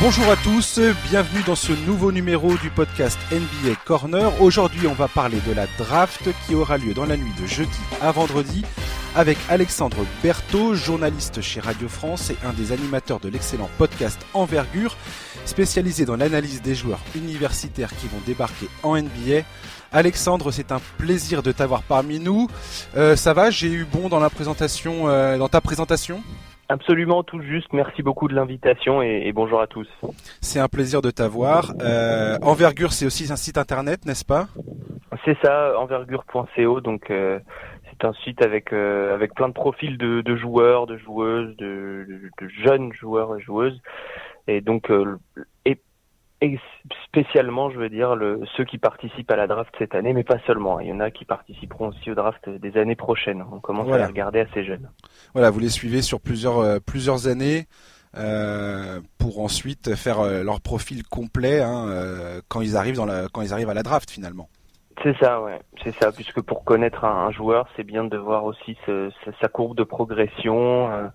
Bonjour à tous, bienvenue dans ce nouveau numéro du podcast NBA Corner. Aujourd'hui, on va parler de la draft qui aura lieu dans la nuit de jeudi à vendredi avec Alexandre Berthaud, journaliste chez Radio France et un des animateurs de l'excellent podcast Envergure, spécialisé dans l'analyse des joueurs universitaires qui vont débarquer en NBA. Alexandre, c'est un plaisir de t'avoir parmi nous. Euh, ça va, j'ai eu bon dans la présentation, euh, dans ta présentation? Absolument, tout juste. Merci beaucoup de l'invitation et, bonjour à tous. C'est un plaisir de t'avoir. Euh, Envergure, c'est aussi un site internet, n'est-ce pas? C'est ça, envergure.co. Donc euh, c'est un site avec euh, avec plein de profils de, de joueurs, de joueuses, de, de, jeunes joueurs et joueuses. Et donc et et spécialement, je veux dire, le, ceux qui participent à la draft cette année, mais pas seulement. Il y en a qui participeront aussi au draft des années prochaines. On commence à les regarder assez jeunes. Voilà, vous les suivez sur plusieurs euh, plusieurs années euh, pour ensuite faire euh, leur profil complet hein, quand ils arrivent dans la quand ils arrivent à la draft finalement. C'est ça, ouais, c'est ça. Puisque pour connaître un, joueur, c'est bien de voir aussi ce, sa courbe de progression.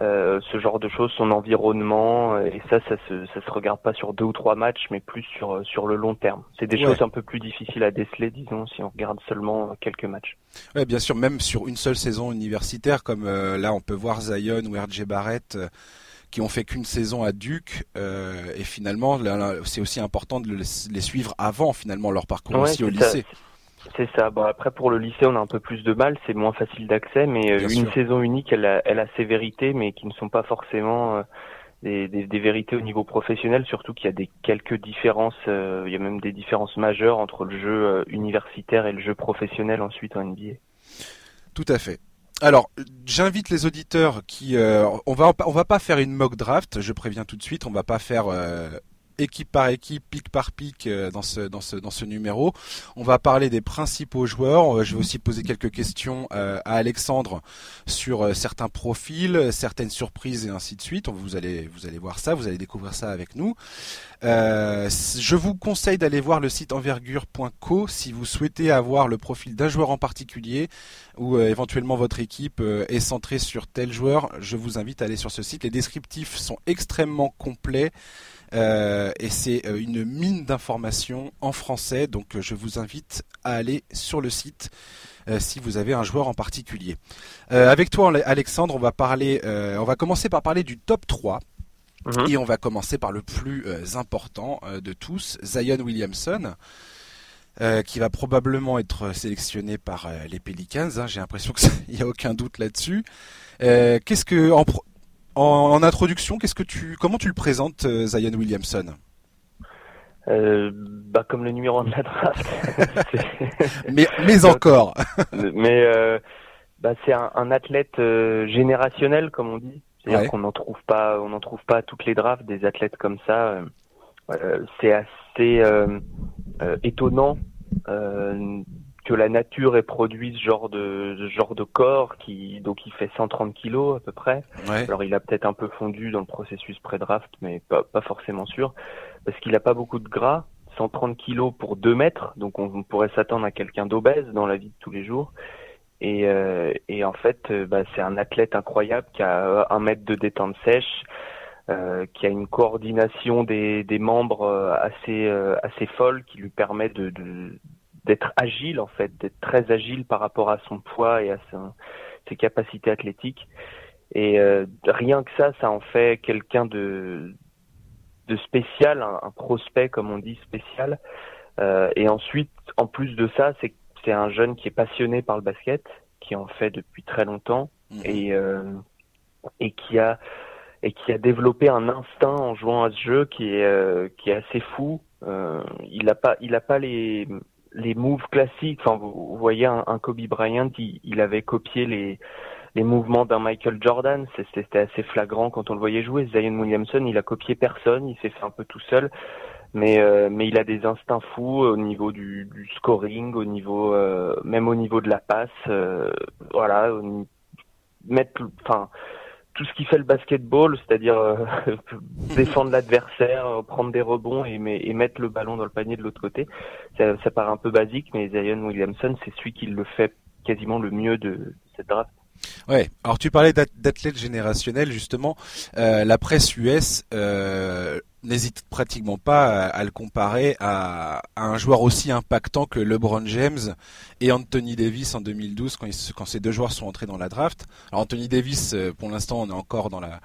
Euh, ce genre de choses, son environnement, euh, et ça, ça se, ça se regarde pas sur deux ou trois matchs, mais plus sur euh, sur le long terme. C'est des choses un peu plus difficiles à déceler, disons, si on regarde seulement quelques matchs. Ouais, bien sûr, même sur une seule saison universitaire, comme là, on peut voir Zion ou RJ Barrett qui ont fait qu'une saison à Duke et finalement c'est aussi important de les suivre avant finalement leur parcours aussi au lycée. C'est ça. Bon après pour le lycée on a un peu plus de mal, c'est moins facile d'accès, mais euh, une saison unique elle a, elle a ses vérités, mais qui ne sont pas forcément euh, des, des, des, vérités au niveau professionnel, surtout qu'il y a des quelques différences, euh, il y a même des différences majeures entre le jeu universitaire et le jeu professionnel ensuite en NBA. Tout à fait. Alors, j'invite les auditeurs qui, on va, on va pas faire une mock draft. Je préviens tout de suite, on va pas faire équipe par équipe, pic par pic euh, dans ce dans ce dans ce numéro. On va parler des principaux joueurs. Je vais aussi poser quelques questions euh, à Alexandre sur euh, certains profils, certaines surprises et ainsi de suite. Vous allez vous allez voir ça, vous allez découvrir ça avec nous. je vous conseille d'aller voir le site envergure.co si vous souhaitez avoir le profil d'un joueur en particulier ou éventuellement votre équipe est centrée sur tel joueur. Je vous invite à aller sur ce site. Les descriptifs sont extrêmement complets. Euh, et c'est euh, une mine d'informations en français, donc euh, je vous invite à aller sur le site si vous avez un joueur en particulier. avec toi, Alexandre, on va parler, on va commencer par parler du top 3. Mhm. Et on va commencer par le plus important de tous, Zion Williamson. qui va probablement être sélectionné par les Pelicans. Hein, J'ai l'impression qu'il n'y a aucun doute là-dessus. Qu'est-ce que en, en, introduction, qu'est-ce que tu, comment tu le présentes, euh, Zion Williamson? Euh, bah comme le numéro de la draft. mais mais encore. mais euh, bah c'est un, athlète générationnel comme on dit. C'est-à-dire qu'on n'en trouve pas, on n'en trouve pas toutes les drafts des athlètes comme ça. c'est assez étonnant que la nature ait produit ce genre de ce genre de corps qui donc il fait 130 kilos à peu près. Alors il a peut-être un peu fondu dans le processus pré-draft, mais pas, pas forcément sûr parce qu'il a pas beaucoup de gras. 130 kilos pour 2 mètres, donc on, pourrait s'attendre à quelqu'un d'obèse dans la vie de tous les jours. Et, euh, et en fait, euh, bah, c'est un athlète incroyable qui a un mètre de détente sèche, euh, qui a une coordination des, des membres euh, assez euh, assez folle qui lui permet de, de, d'être agile en fait, d'être très agile par rapport à son poids et à ses capacités athlétiques. Et euh, rien que ça, ça en fait quelqu'un de de spécial, un, prospect comme on dit spécial. Euh, et ensuite, en plus de ça, c'est c'est un jeune qui est passionné par le basket, qui en fait depuis très longtemps mhm. et euh, et qui a et qui a développé un instinct en jouant à ce jeu qui est qui est assez fou. il a pas il a pas les les moves classiques. Enfin, vous, voyez un, Kobe Bryant, il, avait copié les les mouvements d'un Michael Jordan. C'était assez flagrant quand on le voyait jouer. Zion Williamson, il a copié personne, il s'est fait un peu tout seul. Mais euh, mais il a des instincts fous au niveau du, du scoring, au niveau euh, même au niveau de la passe. Euh, voilà, mettre, enfin tout ce qui fait le basketball, c'est-à-dire euh, défendre l'adversaire, euh, prendre des rebonds et, et, mettre le ballon dans le panier de l'autre côté. Ça, ça, paraît un peu basique, mais Zion Williamson, c'est celui qui le fait quasiment le mieux de cette draft. Ouais. Alors tu parlais d'athlètes générationnels justement. Euh, la presse US n'hésite pratiquement pas à, le comparer à, un joueur aussi impactant que LeBron James et Anthony Davis en 2012 quand, quand ces deux joueurs sont entrés dans la draft. Alors Anthony Davis, euh, pour l'instant, on est encore dans la,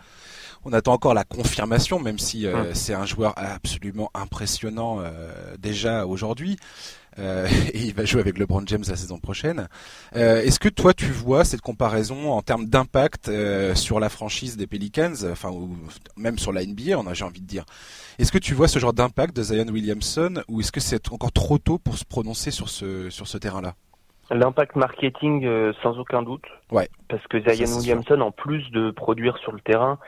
on attend encore la confirmation, même si euh, hum. c'est un joueur absolument impressionnant euh, déjà aujourd'hui. Euh, et il va jouer avec LeBron James la saison prochaine. Euh, Est-ce que toi tu vois cette comparaison en termes d'impact euh, sur la franchise des Pelicans, enfin ou même sur la NBA, on a j'ai envie de dire? Est-ce que tu vois ce genre d'impact de Zion Williamson ou est-ce que c'est encore trop tôt pour se prononcer sur ce sur ce terrain-là? L'impact marketing, sans aucun doute. Ouais. Parce que Zion Williamson, en plus de produire sur le terrain,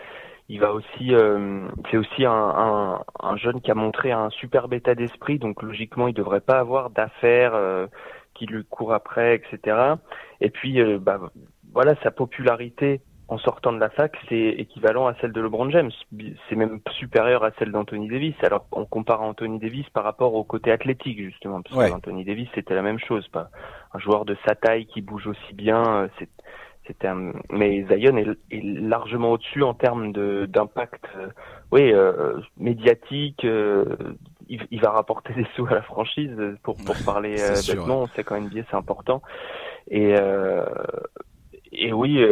il va aussi, euh, c'est aussi un, un, un, jeune qui a montré un superbe état d'esprit, donc logiquement il devrait pas avoir d'affaires euh, qui lui courent après, etc. Et puis, euh, bah, voilà, sa popularité en sortant de la fac, c'est équivalent à celle de LeBron James. C'est même supérieur à celle d'Anthony Davis. Alors, on compare Anthony Davis par rapport au côté athlétique, justement, parce que Anthony Davis, c'était la même chose. Pas un joueur de sa taille qui bouge aussi bien. C'est c'était mais Zion est, largement au-dessus en termes de d'impact euh, oui euh, médiatique euh, il, va rapporter des sous à la franchise pour pour parler bêtement on sait quand même bien c'est important. Et et oui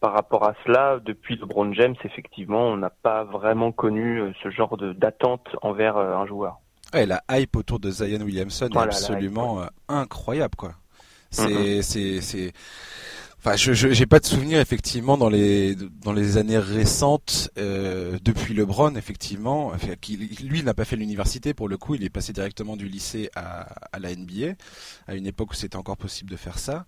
par rapport à cela depuis LeBron James effectivement on n'a pas vraiment connu ce genre de d'attente envers un joueur. Ouais, la hype autour de Zion Williamson est absolument incroyable quoi. C'est c'est c'est Enfin, je n'ai pas de souvenir effectivement dans les dans les années récentes euh, depuis LeBron effectivement. Enfin, lui, n'a pas fait l'université pour le coup. Il est passé directement du lycée à, à la NBA à une époque où c'était encore possible de faire ça.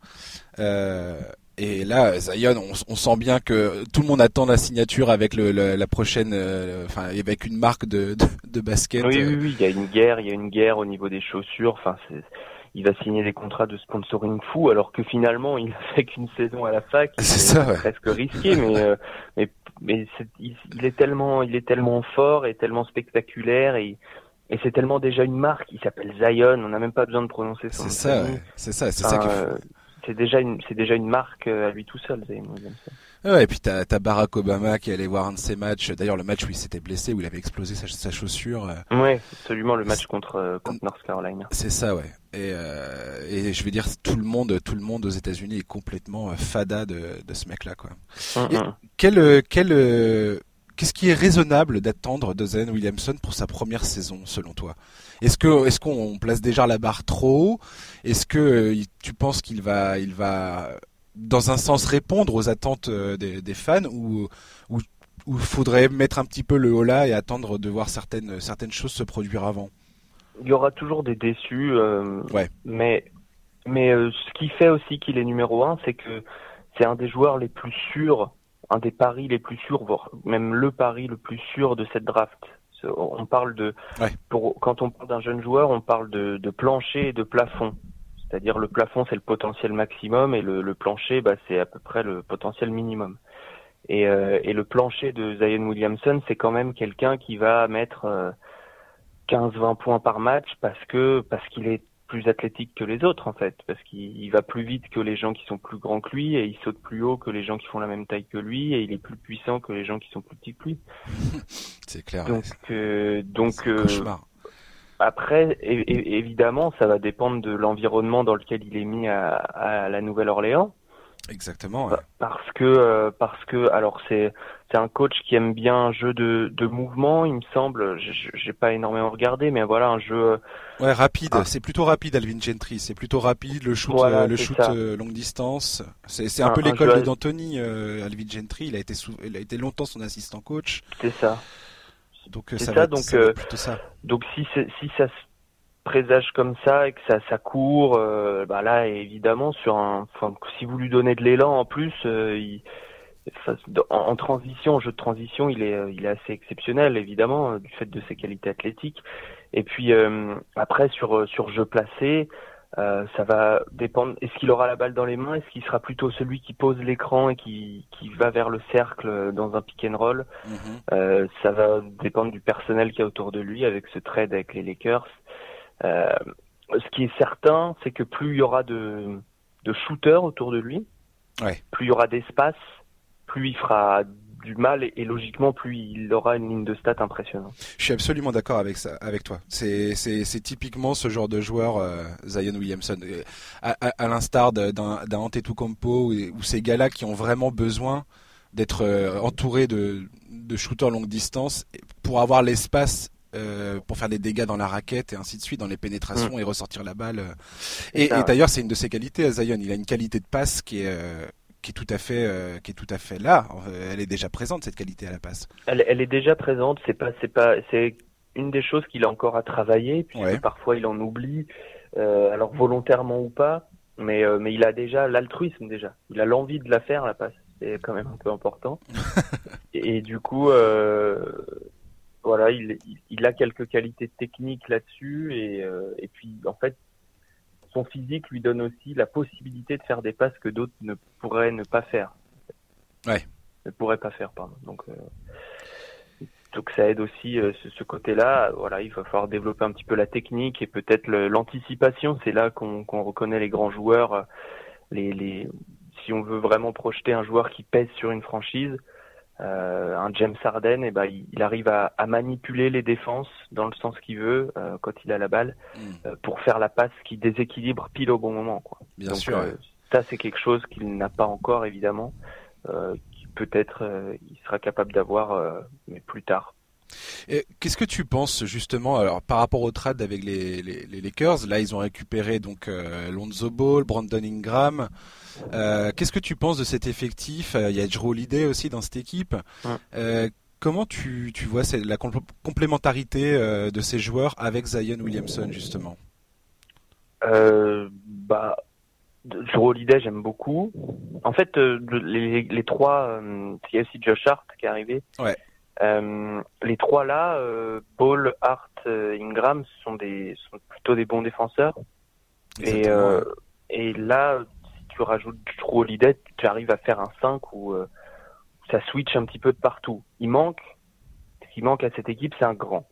Euh, et là, Zion, on, on, sent bien que tout le monde attend la signature avec le, la prochaine, euh, enfin, avec une marque de, de, de basket. Oui, oui, oui, il y a une guerre, il y a une guerre au niveau des chaussures. Enfin, c'est il va signer des contrats de sponsoring fou alors que finalement il a fait qu'une saison à la fac. C'est ça, ouais. presque risqué, mais euh, mais mais il, est tellement il est tellement fort et tellement spectaculaire et et c'est tellement déjà une marque. Il s'appelle Zion. On n'a même pas besoin de prononcer son. C'est ça, c'est ça, c'est ça. Euh, c'est déjà une c'est déjà une marque euh, à lui tout seul. Zion Ouais, et puis t'as as Barack Obama qui allait voir un de ses matchs. D'ailleurs, le match où il s'était blessé, où il avait explosé sa, sa chaussure. Ouais, absolument le match contre contre North Carolina. C'est ça, ouais. Et, euh, et, je veux dire, tout le monde, tout le monde aux États-Unis est complètement euh, fada de, de ce mec-là, quoi. Mm quel, euh, quel, euh, qu'est-ce qui est raisonnable d'attendre de Zen Williamson pour sa première saison, selon toi? Est-ce que, est-ce qu'on place déjà la barre trop haut? Est-ce que tu penses qu'il va, il va, dans un sens, répondre aux attentes des, des fans ou, ou, ou faudrait mettre un petit peu le haut là et attendre de voir certaines, certaines choses se produire avant? Il y aura toujours des déçus. Euh, mais mais euh, ce qui fait aussi qu'il est numéro un, c'est que c'est un des joueurs les plus sûrs, un des paris les plus sûrs, voire même le pari le plus sûr de cette draft. On parle de, pour, quand on parle d'un jeune joueur, on parle de, de plancher et de plafond. C'est-à-dire le plafond c'est le potentiel maximum et le, le plancher bah, c'est à peu près le potentiel minimum. Et, euh, et le plancher de Zion Williamson c'est quand même quelqu'un qui va mettre euh, 15-20 points par match parce que parce qu'il est plus athlétique que les autres en fait, parce qu'il va plus vite que les gens qui sont plus grands que lui et il saute plus haut que les gens qui font la même taille que lui et il est plus puissant que les gens qui sont plus petits que lui. C'est clair. Donc euh, donc euh, après évidemment ça va dépendre de l'environnement dans lequel il est mis à, à la Nouvelle-Orléans. Exactement. Parce que euh, parce que alors c'est c'est un coach qui aime bien un jeu de de mouvement, il me semble. J'ai pas énormément regardé, mais voilà un jeu. Euh, ouais, rapide. Ah. C'est plutôt rapide, Alvin Gentry. C'est plutôt rapide. Le shoot, euh, le shoot longue distance. C'est c'est un, peu l'école d'Anthony. Alvin Gentry, il a été il a été longtemps son assistant coach. C'est ça. Donc ça, ça, donc plutôt ça. Donc si si ça présage comme ça et que ça ça court, euh, bah là évidemment sur un, enfin si vous lui donnez de l'élan en plus, euh, il, en, transition, en jeu de transition, il est il est assez exceptionnel évidemment du fait de ses qualités athlétiques. Et puis euh, après sur sur jeu placé, ça va dépendre. Est-ce qu'il aura la balle dans les mains Est-ce qu'il sera plutôt celui qui pose l'écran et qui, qui va vers le cercle dans un pick and roll? Mm-hmm. Ça va dépendre du personnel qui est autour de lui avec ce trade avec les Lakers. Euh, ce qui est certain, c'est que plus il y aura de, de shooters autour de lui, plus il y aura d'espace, plus il fera du mal et, logiquement plus il aura une ligne de stats impressionnante. Je suis absolument d'accord avec ça, avec toi. C'est c'est typiquement ce genre de joueur euh, Zion Williamson, à, à, l'instar d'un d'un Antetokounmpo ou, ou ces gars-là qui ont vraiment besoin d'être euh, entourés de de shooters longue distance pour avoir l'espace euh, pour faire des dégâts dans la raquette et ainsi de suite, dans les pénétrations mm. et ressortir la balle. Et, et d'ailleurs, c'est une de ses qualités, Zion. Il a une qualité de passe qui est, qui est tout à fait euh, qui est tout à fait là. Elle est déjà présente cette qualité à la passe. Elle, elle est déjà présente. C'est pas c'est pas c'est une des choses qu'il a encore à travailler. puis parfois il en oublie, euh, alors volontairement ou pas. Mais euh, mais il a déjà l'altruisme déjà. Il a l'envie de la faire la passe. C'est quand même un peu important. et, du coup. Euh, voilà, il, il, a quelques qualités techniques là-dessus et, et puis en fait son physique lui donne aussi la possibilité de faire des passes que d'autres ne pourraient ne pas faire. Ouais. Ne pourraient pas faire, pardon. Donc, euh, donc ça aide aussi euh, ce, côté-là. Voilà, il va falloir développer un petit peu la technique et peut-être l'anticipation. C'est là qu'on reconnaît les grands joueurs. Les, les, si on veut vraiment projeter un joueur qui pèse sur une franchise, euh, un James Harden, et eh ben, il, arrive à, à, manipuler les défenses dans le sens qu'il veut euh, quand il a la balle hmm. euh, pour faire la passe qui déséquilibre pile au bon moment. Quoi. Bien sûr. Ça, c'est quelque chose qu'il n'a pas encore évidemment, qui peut-être il sera capable d'avoir, mais plus tard. Qu'est-ce que tu penses justement alors par rapport au trade avec les, les, les Lakers? Là, ils ont récupéré donc Lonzo Ball, Brandon Ingram. Euh, Qu'est-ce que tu penses de cet effectif euh, Il y a Drew Holiday aussi dans cette équipe. Euh, comment tu, tu vois la complémentarité euh, de ces joueurs avec Zion Williamson justement? Bah, Drew Holiday, j'aime beaucoup. En fait, les, les trois, il y a aussi Josh Hart qui est arrivé. Ouais. Euh, les trois là, euh, Paul, Hart, euh, Ingram, sont des sont plutôt des bons défenseurs. Et, euh, et là, tu rajoutes trop Holiday, tu arrives à faire un 5 où ça switch un petit peu de partout. Il manque, ce qui manque à cette équipe, c'est un grand.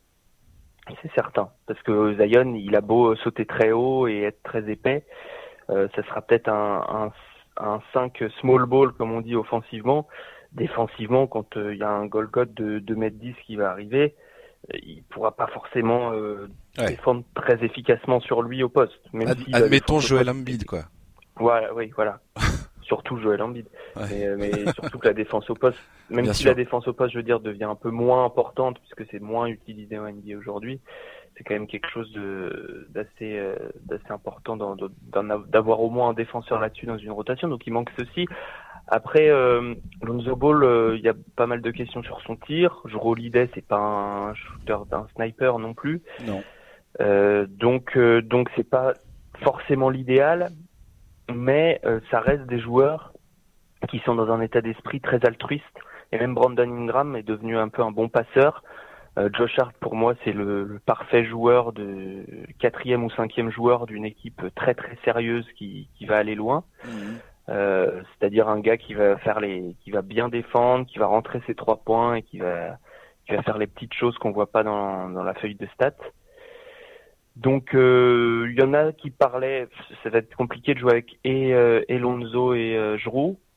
C'est certain, parce que Zion, il a beau sauter très haut et être très épais, euh, ça sera peut-être un, un, un 5 small ball, comme on dit offensivement, défensivement, quand il euh, y a un goal code de 2 mètres 10 qui va arriver, euh, il pourra pas forcément euh, défendre très efficacement sur lui au poste. Même admettons Joël Embiid, quoi. Voilà, oui, voilà. surtout Joël Embiid. Mais, mais surtout que la défense au poste, même si la défense au poste, je veux dire, devient un peu moins importante puisque c'est moins utilisé en NBA aujourd'hui, c'est quand même quelque chose de d'assez d'assez important d'avoir au moins un défenseur là-dessus dans une rotation. Donc il manque ceci. Après, euh, Lonzo Ball, euh, il y a pas mal de questions sur son tir. Juro Holiday, c'est pas un shooter d'un sniper non plus. Non. Euh, donc, euh, donc c'est pas forcément l'idéal, mais euh, ça reste des joueurs qui sont dans un état d'esprit très altruiste. Et même Brandon Ingram est devenu un peu un bon passeur. Josh Hart, pour moi, c'est le, parfait joueur de quatrième ou cinquième joueur d'une équipe très très sérieuse qui, qui va aller loin. Mhm. Euh, c'est-à-dire un gars qui va faire les, qui va bien défendre, qui va rentrer ses trois points et qui va, qui va faire les petites choses qu'on voit pas dans, dans la feuille de stats. Donc euh, il y en a qui parlaient, ça va être compliqué de jouer avec et euh, Elonzo et euh,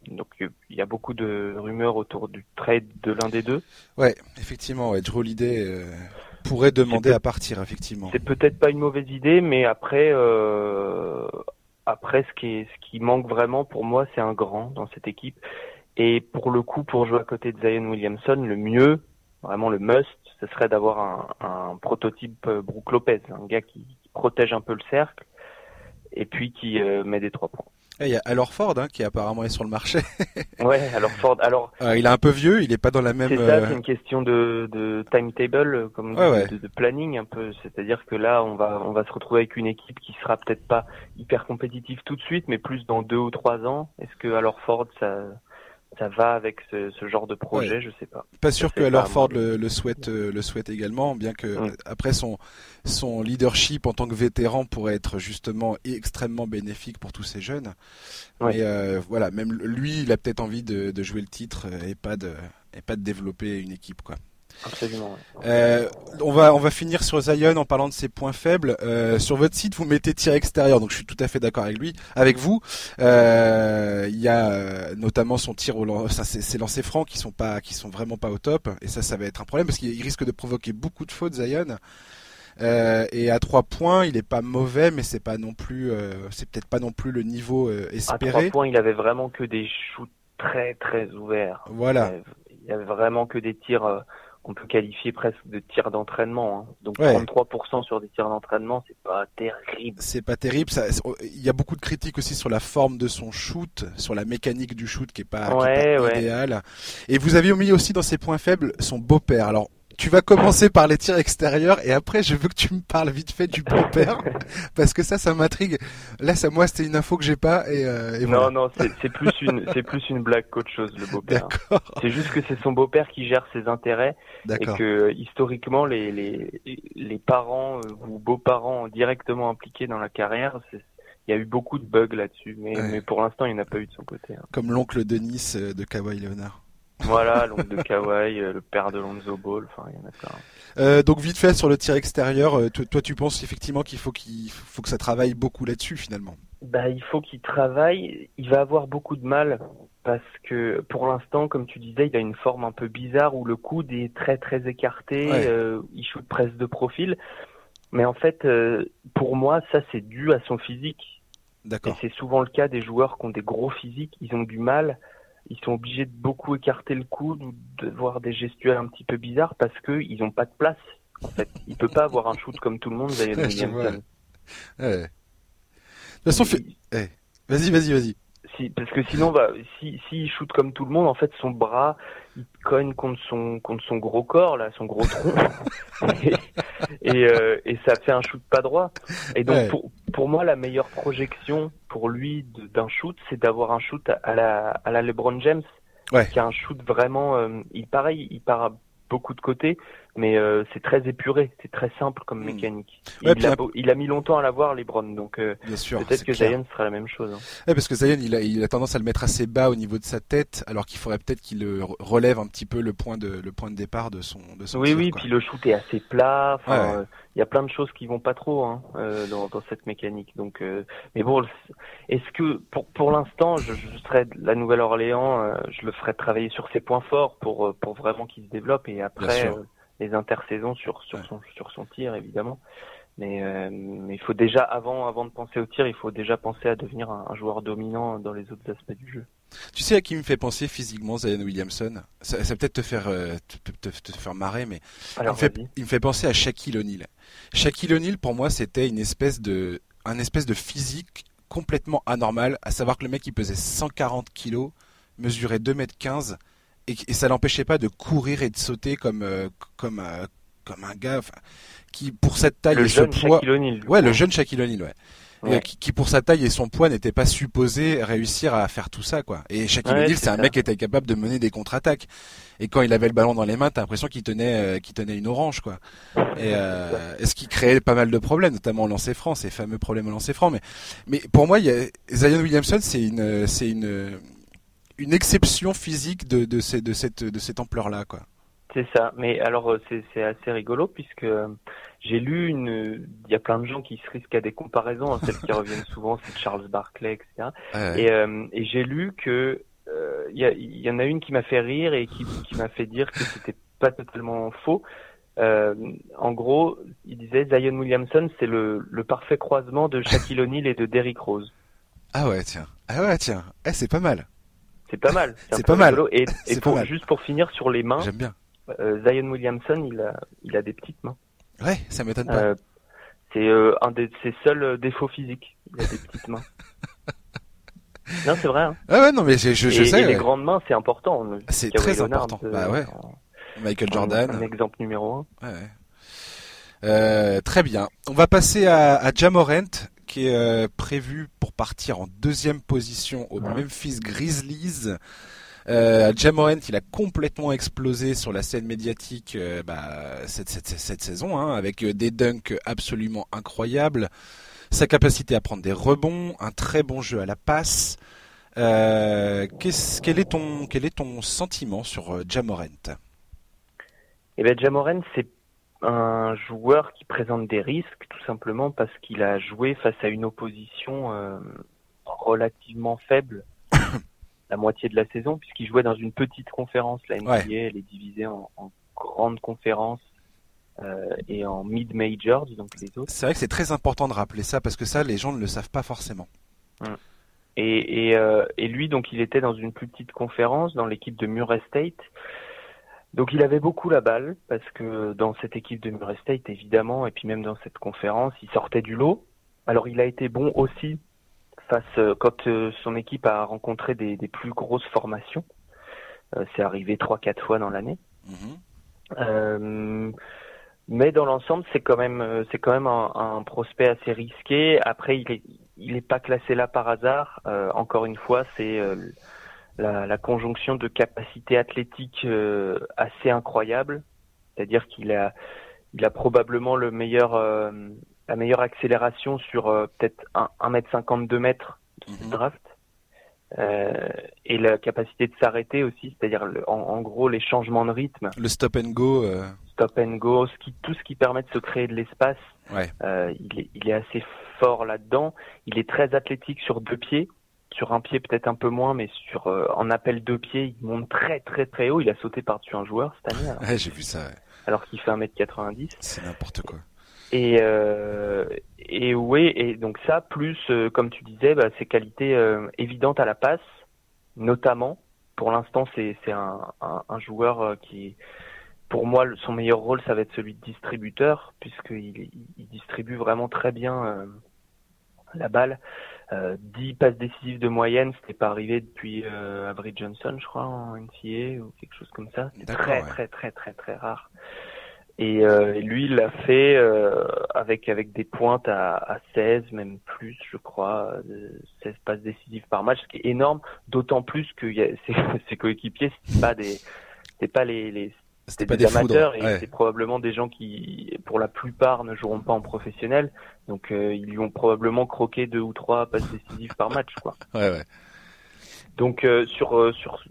Donc il y a beaucoup de rumeurs autour du trade de l'un des deux. Ouais, effectivement, ouais, Drew l'idée euh, pourrait demander à partir, effectivement. C'est peut-être pas une mauvaise idée, mais après, euh, après, ce qui, ce qui manque vraiment pour moi, c'est un grand dans cette équipe. Et pour le coup, pour jouer à côté de Zion Williamson, le mieux, vraiment le must, ce serait d'avoir un, un, prototype euh, Brook Lopez, un gars qui, protège un peu le cercle et puis qui euh, met des trois points. Il y a Alors Ford hein, qui apparemment est sur le marché. ouais, alors Ford. Alors, euh, il est un peu vieux, il est pas dans la même. C'est ça, c'est une question de, de timetable, comme De, de, planning un peu. C'est-à-dire que là, on va on va se retrouver avec une équipe qui sera peut-être pas hyper compétitive tout de suite, mais plus dans deux ou trois ans. Est-ce que alors Ford ça ça va avec ce, ce genre de projet, je sais pas. Pas sûr que alors Ford le, le, souhaite euh, le souhaite également, bien que après son son leadership en tant que vétéran pourrait être justement extrêmement bénéfique pour tous ces jeunes. Mais euh, voilà, même lui, il a peut-être envie de, de, jouer le titre et pas de et pas de développer une équipe quoi. Absolument. Euh, on va on va finir sur Zion en parlant de ses points faibles. Euh, sur votre site, vous mettez tir extérieur, donc je suis tout à fait d'accord avec lui, avec vous. Euh, il y a notamment son tir au ça ses lancers francs qui sont pas qui sont vraiment pas au top, et ça ça va être un problème parce qu'il risque de provoquer beaucoup de fautes Zion. et à trois points, il est pas mauvais, mais c'est pas non plus, c'est peut-être pas non plus le niveau espéré. À trois points, il avait vraiment que des shoots très très ouverts. Voilà. Il y avait vraiment que des tirs qu'on peut qualifier presque de tir d'entraînement. Hein. Donc 33% sur des tirs d'entraînement, c'est pas terrible. C'est pas terrible. Il y a beaucoup de critiques aussi sur la forme de son shoot, sur la mécanique du shoot qui est pas, idéale. Et vous avez mis aussi dans ses points faibles son beau-père. Alors tu vas commencer par les tirs extérieurs et après je veux que tu me parles vite fait du beau-père parce que ça ça m'intrigue. Là ça moi c'était une info que j'ai pas et, euh, Non non, c'est plus une c'est plus une blague qu'autre chose le beau-père. C'est juste que c'est son beau-père qui gère ses intérêts et que historiquement les les les parents euh, ou beaux-parents directement impliqués dans la carrière, il y a eu beaucoup de bugs là-dessus, mais, mais pour l'instant, il n'y en a pas eu de son côté. Hein. Comme l'oncle Denis euh, de Kawhi Leonard. Voilà, l'oncle de Kawhi, euh, le père de Lonzo Ball, enfin il y en a plein. Euh, donc vite fait sur le tir extérieur, euh, toi, tu penses effectivement qu'il faut qu'il faut que ça travaille beaucoup là-dessus finalement? Bah il faut qu'il travaille. Il va avoir beaucoup de mal parce que pour l'instant, comme tu disais, il a une forme un peu bizarre où le coude est très très écarté. il shoot presque de profil. Mais en fait, pour moi, ça c'est dû à son physique. D'accord. Et c'est souvent le cas des joueurs qui ont des gros physiques. Ils ont du mal ils sont obligés de beaucoup écarter le coude ou de voir des gestuels un petit peu bizarres parce qu'ils n'ont pas de place. En fait, il peut pas avoir un shoot comme tout le monde. Zion Williamson. De toute façon, eh, vas-y, vas-y, vas-y. Si, parce que sinon, bah, si, si shoot comme tout le monde, en fait, son bras, il cogne contre son, contre son gros corps, là, son gros tronc. et, euh, et, ça fait un shoot pas droit. Et donc, pour, pour moi, la meilleure projection pour lui d'un shoot, c'est d'avoir un shoot à la, à la LeBron James. Qui a un shoot vraiment, euh, il pareil, il part beaucoup de côté, mais euh, c'est très épuré, c'est très simple comme hmm. mécanique. il, a, mis longtemps à l'avoir, LeBron, donc euh, peut-être que Zion sera la même chose. Hein. parce que Zion, il a, il a tendance à le mettre assez bas au niveau de sa tête, alors qu'il faudrait peut-être qu'il relève un petit peu le point de le point de départ de son de son Oui, oui, puis le shoot est assez plat. Euh, il y a plein de choses qui vont pas trop hein, dans, dans, cette mécanique. Donc, mais bon, est-ce que pour pour l'instant, je, je serais la Nouvelle-Orléans, je le ferais travailler sur ses points forts pour pour vraiment qu'il se développe et après les intersaisons sur sur son sur son tir évidemment. Mais, euh, mais il faut déjà avant avant de penser au tir, il faut déjà penser à devenir un, joueur dominant dans les autres aspects du jeu. Tu sais à qui me fait penser physiquement Zion Williamson? Ça, peut-être te faire euh, te, te, faire marrer, mais il, me fait, il me fait penser à Shaquille O'Neal. Shaquille O'Neal pour moi c'était une espèce de un espèce de physique complètement anormal, à savoir que le mec il pesait 140 kilos, mesurait 2 mètres 15 et, et ça l'empêchait pas de courir et de sauter comme euh, comme euh, comme un gars qui pour cette taille le et jeune ce poids ouais le jeune Shaquille O'Neal ouais, Qui, pour sa taille et son poids n'était pas supposé réussir à faire tout ça quoi. Et Shaquille O'Neal c'est un mec qui était capable de mener des contre-attaques. Et quand il avait le ballon dans les mains t'as l'impression qu'il tenait euh, qu'il tenait une orange quoi. Et, euh, ce qui créait pas mal de problèmes notamment au lancer franc ces fameux problèmes au lancer franc. Mais mais pour moi il y a, Zion Williamson c'est une c'est une une exception physique de, de, ces, de cette, de cette ampleur-là, quoi. C'est ça. Mais alors, euh, c'est assez rigolo puisque euh, j'ai lu une. Il y a plein de gens qui se risquent à des comparaisons. Hein, celles qui reviennent souvent, c'est Charles Barclay, etc. Et, euh, et j'ai lu que il y, y, en a une qui m'a fait rire et qui, qui m'a fait dire que c'était pas totalement faux. en gros, il disait Zion Williamson, c'est le, le parfait croisement de Shaquille O'Neal et de Derrick Rose. Ah ouais, tiens. Ah ouais, tiens. Eh, c'est pas mal. C'est pas mal. C'est pas mal. Et, juste pour finir sur les mains, j'aime bien. Euh, Zion Williamson, il a, il a des petites mains. Ouais, ça m'étonne pas. Euh, c'est euh, un de ses seuls défauts physiques. Il a des petites mains. non, c'est vrai. Hein. Ah ouais, non, mais je, je, sais. Et les grandes mains, c'est important. C'est très important. bah ouais. Michael Jordan. Un, exemple numéro un. Ouais. très bien. On va passer à, à Jamorent qui est euh, prévu pour partir en deuxième position au Memphis Grizzlies. Euh, Jamorant, il a complètement explosé sur la scène médiatique euh, bah, cette, cette, saison, hein, avec des dunks absolument incroyables, sa capacité à prendre des rebonds, un très bon jeu à la passe. Euh, quel, est ton, quel est ton sentiment sur Jamorant Eh bien, Jamoran, c'est un joueur qui présente des risques, tout simplement parce qu'il a joué face à une opposition euh, relativement faible la moitié de la saison, puisqu'il jouait dans une petite conférence. La NBA, elle est divisée en, en grandes conférences euh, et en mid-major, disons que les autres. C'est vrai que c'est très important de rappeler ça, parce que ça, les gens ne le savent pas forcément. Et, et, euh, et, lui, donc, il était dans une plus petite conférence, dans l'équipe de Murray State. Donc, il avait beaucoup la balle, parce que dans cette équipe de Murray State, évidemment, et puis même dans cette conférence, il sortait du lot. Alors, il a été bon aussi face euh, quand euh, son équipe a rencontré des, des plus grosses formations. Euh, c'est arrivé trois, quatre fois dans l'année. Mmh. mais dans l'ensemble, c'est quand même, c'est quand même un, un, prospect assez risqué. Après, il est, il n'est pas classé là par hasard. Encore une fois, c'est la, la, conjonction de capacités athlétiques euh, assez incroyables. C'est-à-dire qu'il a, il a probablement le meilleur, la meilleure accélération sur peut-être 1, m 52 mètres de draft. et la capacité de s'arrêter aussi, c'est-à-dire en, en, gros les changements de rythme. Le stop and go. Stop and go, ce qui, tout ce qui permet de se créer de l'espace. Ouais. il, est, il est assez fort là-dedans. Il est très athlétique sur deux pieds. Sur un pied peut-être un peu moins, mais sur euh, en appel deux pieds, il monte très très très haut. Il a sauté par-dessus un joueur cette année. ouais, j'ai vu ça. Alors qu'il fait 1m90. C'est n'importe quoi. Et euh, et oui, et donc ça plus euh, comme tu disais, bah, ses qualités euh, évidentes à la passe, notamment. Pour l'instant, c'est c'est un, un, un, joueur qui pour moi, son meilleur rôle, ça va être celui de distributeur, puisqu'il il distribue vraiment très bien la balle. Euh, 10 passes décisives de moyenne, c'était pas arrivé depuis euh, Avery Johnson, je crois, en NCA ou quelque chose comme ça. C'est très, ouais. très, très, très, très rare. Et, euh, lui, il l'a fait euh, avec avec des pointes à, à 16, même plus, je crois, 16 passes décisives par match, ce qui est énorme. D'autant plus que y a, ses, ses coéquipiers, c'est pas des, c'est pas les, les c'était pas des, des amateurs foudres. et c'est probablement des gens qui, pour la plupart, ne joueront pas en professionnel. Donc euh, ils lui ont probablement croqué deux ou trois passes décisives par match, quoi. Ouais, ouais. Donc euh, sur euh, sur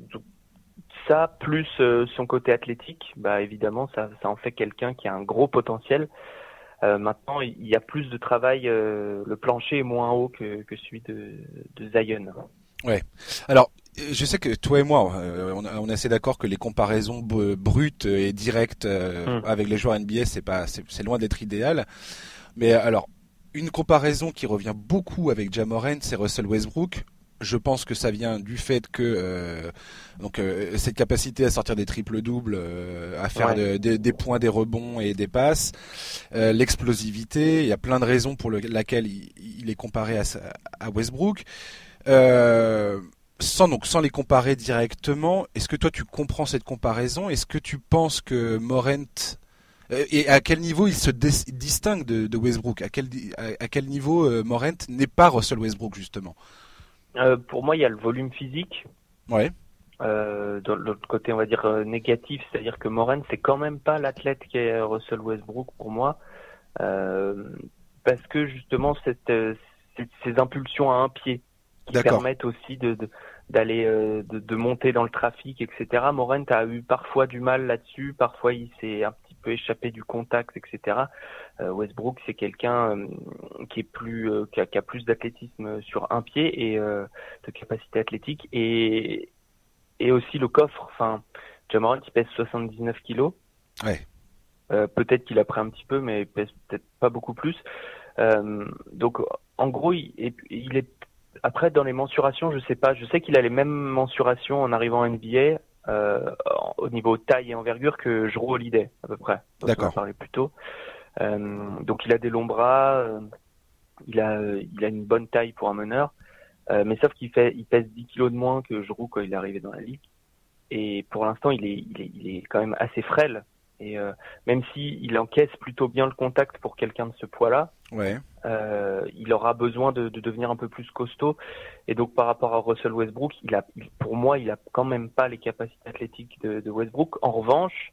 ça plus son côté athlétique, bah évidemment ça ça en fait quelqu'un qui a un gros potentiel. Maintenant, il y a plus de travail. le plancher est moins haut que, que celui de, de Zion. Ouais. Alors, je sais que toi et moi, euh, on, on, est assez d'accord que les comparaisons brutes et directes euh, mm. avec les joueurs NBA, c'est pas, c'est loin d'être idéal. Mais alors, une comparaison qui revient beaucoup avec Jamoran, c'est Russell Westbrook. Je pense que ça vient du fait que euh, donc euh, cette capacité à sortir des triples doubles, à faire ouais. de, de, des points, des rebonds et des passes, l'explosivité. Il y a plein de raisons pour le, laquelle il, il, est comparé à, à Westbrook. Euh, sans donc sans les comparer directement, est-ce que toi tu comprends cette comparaison? Est-ce que tu penses que Morent euh, et à quel niveau il se distingue de, de, Westbrook? À quel à, à quel niveau euh, Morent n'est pas Russell Westbrook justement? Euh, Pour moi, il y a le volume physique. Ouais. Euh, de l'autre côté, on va dire négatif, c'est-à-dire que Morent c'est quand même pas l'athlète qui est Russell Westbrook pour moi, parce que justement cette, ces impulsions à un pied qui permettent aussi de, d'aller euh, de, de, monter dans le trafic, etc. Morent a eu parfois du mal là-dessus, parfois il s'est un petit peu échappé du contact, etc. Euh, Westbrook c'est quelqu'un euh, qui est plus euh, qui a, qui, a, plus d'athlétisme sur un pied et de capacité athlétique et et aussi le coffre. Enfin, Jamorant il pèse 79 kilos. Ouais. peut-être qu'il a pris un petit peu, mais il pèse peut-être pas beaucoup plus. donc en gros, il, il est après, dans les mensurations, je sais pas. Je sais qu'il a les mêmes mensurations en arrivant en NBA euh, au niveau taille et envergure que Jrue Holiday à peu près. D'accord. On parlait plus tôt. Euh, donc il a des longs bras, euh, il a il a une bonne taille pour un meneur, euh, mais sauf qu'il fait il pèse 10 kilos de moins que Jrue quand il est arrivé dans la ligue. Et pour l'instant, il est, il est il est quand même assez frêle. Et euh, même si il encaisse plutôt bien le contact pour quelqu'un de ce poids-là, ouais. Euh, il aura besoin de, de, devenir un peu plus costaud. Et donc par rapport à Russell Westbrook, il a, pour moi, il a quand même pas les capacités athlétiques de, de Westbrook. En revanche,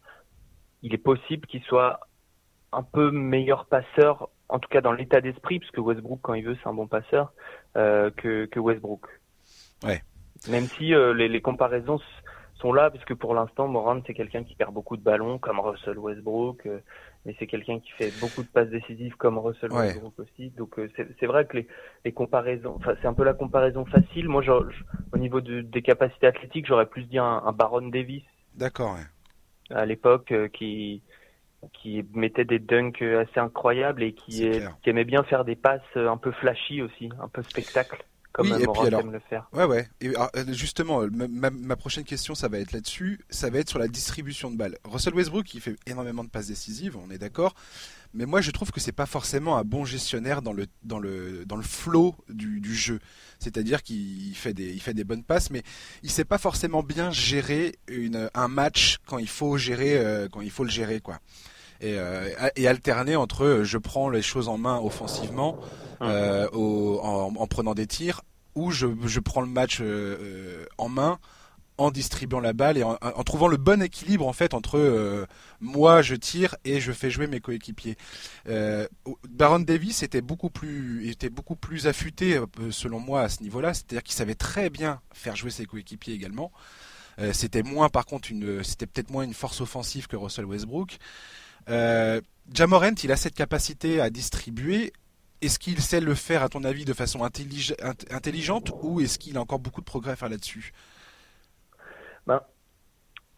il est possible qu'il soit un peu meilleur passeur, en tout cas dans l'état d'esprit, parce que Westbrook, quand il veut, c'est un bon passeur, euh, que, que Westbrook. Ouais. Même si les, les, comparaisons sont là parce que pour l'instant, Morant c'est quelqu'un qui perd beaucoup de ballons, comme Russell Westbrook, euh, mais c'est quelqu'un qui fait beaucoup de passes décisives comme Russell Westbrook aussi. Donc euh, c'est vrai que les, les comparaisons, enfin c'est un peu la comparaison facile. Moi, je, au niveau de, des capacités athlétiques, j'aurais plus dit un, Baron Davis. D'accord. À l'époque, euh, qui qui mettait des dunks assez incroyables et qui, qui aimait bien faire des passes un peu flashy aussi, un peu spectacle oui, et puis alors, le faire. Ouais, ouais. Et euh, justement, ma, prochaine question, ça va être là-dessus. Ça va être sur la distribution de balles. Russell Westbrook, il fait énormément de passes décisives, on est d'accord. Mais moi, je trouve que c'est pas forcément un bon gestionnaire dans le dans le dans le flow du, du jeu. C'est-à-dire qu'il fait des il fait des bonnes passes, mais il sait pas forcément bien gérer une un match quand il faut gérer euh, quand il faut le gérer quoi. Et, euh, et alterner entre je prends les choses en main offensivement euh, en, en, prenant des tirs où je, prends le match euh, en main en distribuant la balle et en, trouvant le bon équilibre en fait entre euh, moi je tire et je fais jouer mes coéquipiers. Baron Davis était beaucoup plus était beaucoup plus affûté selon moi à ce niveau-là, c'est-à-dire qu'il savait très bien faire jouer ses coéquipiers également. C'était moins par contre c'était peut-être moins une force offensive que Russell Westbrook. Jamorant, il a cette capacité à distribuer est-ce qu'il sait le faire, à ton avis, de façon intelligente ou est-ce qu'il a encore beaucoup de progrès à faire là-dessus? Ben,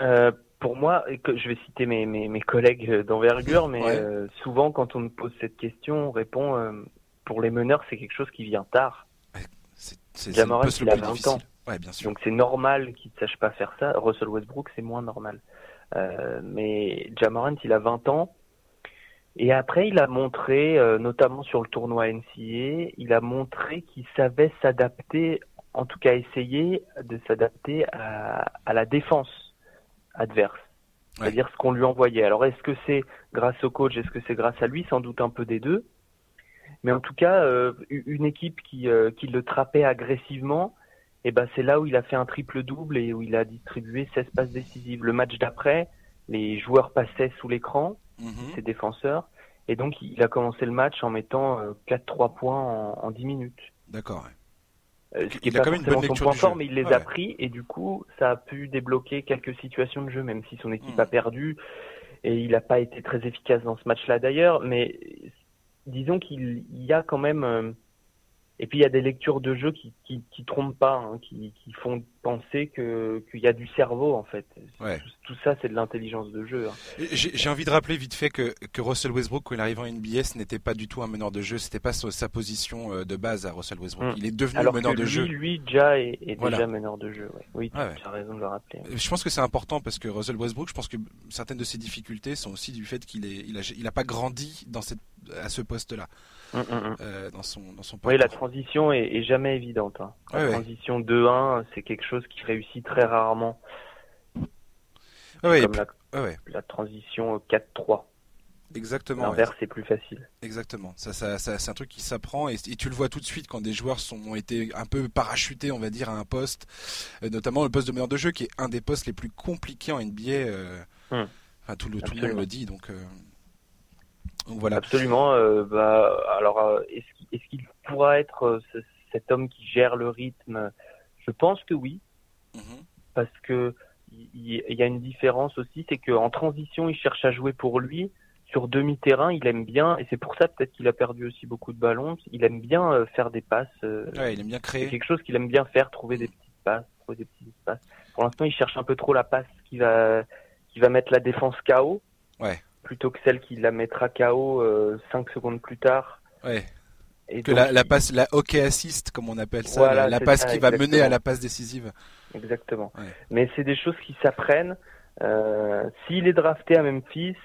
euh, Pour moi, je vais citer mes, mes, collègues d'envergure, mais euh, souvent quand on me pose cette question, on répond euh, pour les meneurs, c'est quelque chose qui vient tard. C'est Jamoran, il a 20 ans. bien sûr. Donc c'est normal qu'il ne sache pas faire ça. Russell Westbrook, c'est moins normal. mais Jamorant, il a 20 ans et après, il a montré, euh, notamment sur le tournoi NCA, il a montré qu'il savait s'adapter, en tout cas essayer de s'adapter à, à, la défense adverse. C'est-à-dire ce qu'on lui envoyait. Alors est-ce que c'est grâce au coach, est-ce que c'est grâce à lui? Sans doute un peu des deux. Mais en tout cas, euh, une équipe qui, euh, qui le trappait agressivement, et eh ben c'est là où il a fait un triple double et où il a distribué 16 passes décisives. Le match d'après, les joueurs passaient sous l'écran Mhm. ses défenseurs. Et donc, il a commencé le match en mettant 4-3 euh, points en, 10 minutes. D'accord. Euh, ce qui est pas forcément son point fort, mais il les a pris et du coup, ça a pu débloquer quelques situations de jeu, même si son équipe a mhm. perdu et il n'a pas été très efficace dans ce match-là d'ailleurs. Mais disons qu'il y a quand même euh, et puis il y a des lectures de jeu qui qui, qui trompent pas, hein, qui, qui font penser que qu'il y a du cerveau en fait. Tout, ça c'est de l'intelligence de jeu. Hein. J'ai envie de rappeler vite fait que que Russell Westbrook quand il arrive en NBA, ce n'était pas du tout un meneur de jeu, c'était pas sa position euh, de base à Russell Westbrook. Hmm. Il est devenu Alors meneur de lui, jeu. Lui déjà est, déjà meneur de jeu. Oui, tu as raison de le rappeler. Je pense que c'est important parce que Russell Westbrook, je pense que certaines de ses difficultés sont aussi du fait qu'il est il a il a pas grandi dans cette à ce poste-là. Mm, mm, mm. Euh, dans son dans son Oui, la transition est, jamais évidente. Hein. La transition 2-1, c'est quelque chose qui réussit très rarement. Oui, Comme la, la, transition 4-3. Exactement. L'inverse, c'est plus facile. Exactement. Ça, ça, c'est un truc qui s'apprend et, tu le vois tout de suite quand des joueurs sont, ont été un peu parachutés, on va dire, à un poste, euh, notamment le poste de meneur de jeu qui est un des postes les plus compliqués en NBA. Euh, enfin, tout le, tout le monde le dit, donc. Absolument. Euh, bah, alors, euh, est-ce qu'il pourra être euh, cet homme qui gère le rythme Je pense que oui, mhm. parce que il y, a une différence aussi, c'est qu'en transition, il cherche à jouer pour lui. Sur demi-terrain, il aime bien, et c'est pour ça peut-être qu'il a perdu aussi beaucoup de ballons. Il aime bien faire des passes. ouais, il aime bien créer. C'est quelque chose qu'il aime bien faire, trouver des petites passes, trouver des petits espaces. Pour l'instant, il cherche un peu trop la passe qui va, qui va mettre la défense KO. Ouais plutôt que celle qui la mettra KO 5 euh, secondes plus tard. Ouais. Et que la, la, passe, la hockey assist, comme on appelle ça, la, passe qui va mener à la passe décisive. Exactement. Mais c'est des choses qui s'apprennent. Euh, S'il est drafté à Memphis,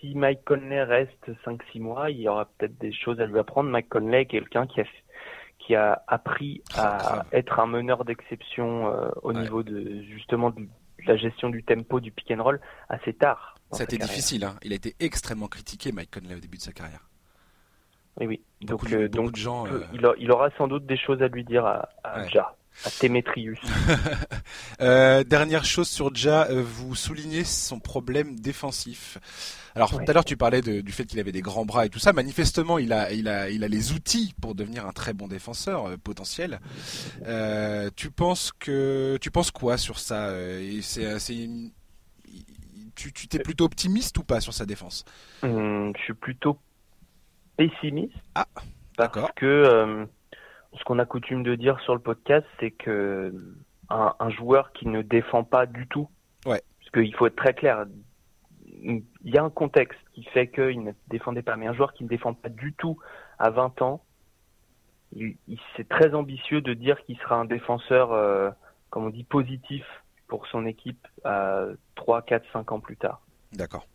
si Mike Conley reste 5-6 mois, il y aura peut-être des choses à lui apprendre. Mike Conley est quelqu'un qui a, qui a appris à être un meneur d'exception euh, au niveau de justement de la gestion du tempo du pick and roll assez tard. Ça a été difficile. Hein. Il a été extrêmement critiqué, Mike Conley, au début de sa carrière. Oui, oui. donc, euh, donc de gens, euh, il, aura sans doute des choses à lui dire à, à Ja. à Témétrius. euh, dernière chose sur Ja, euh, vous soulignez son problème défensif. Alors tout à l'heure tu parlais de, du fait qu'il avait des grands bras et tout ça. Manifestement, il a, il a, il a les outils pour devenir un très bon défenseur euh, potentiel. Euh, tu penses que, tu penses quoi sur ça euh, C'est, tu t'es plutôt optimiste ou pas sur sa défense? Hum, Je suis plutôt pessimiste. Ah, d'accord. que ce qu'on a coutume de dire sur le podcast, c'est que un, un, joueur qui ne défend pas du tout, ouais. parce qu'il faut être très clair, il y a un contexte qui fait qu'il ne défendait pas, mais un joueur qui ne défend pas du tout à 20 ans, il, il c'est très ambitieux de dire qu'il sera un défenseur, euh, comme on dit, positif pour son équipe à 3, 4, 5 ans plus tard. D'accord.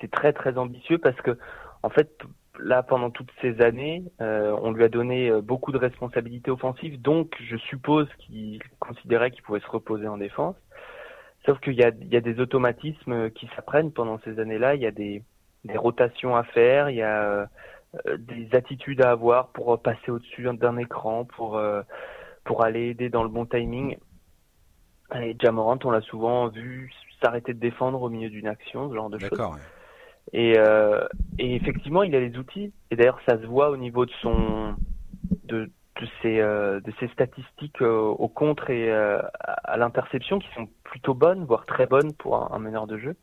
C'est très très ambitieux parce que, en fait, là, pendant toutes ces années, euh, on lui a donné euh, beaucoup de responsabilités offensives, donc je suppose qu'il considérait qu'il pouvait se reposer en défense. Sauf qu'il y a, des automatismes qui s'apprennent pendant ces années-là, il y a des, rotations à faire, il y a euh, des attitudes à avoir pour passer au-dessus d'un écran, pour, pour aller aider dans le bon timing. Et Jamorant, on l'a souvent vu s'arrêter de défendre au milieu d'une action, ce genre de choses. D'accord. Et, euh, et effectivement, il a les outils. Et d'ailleurs, ça se voit au niveau de son de, de ses euh, de ses statistiques euh, au contre et euh, à l'interception qui sont plutôt bonnes, voire très bonnes pour un, un meneur de jeu.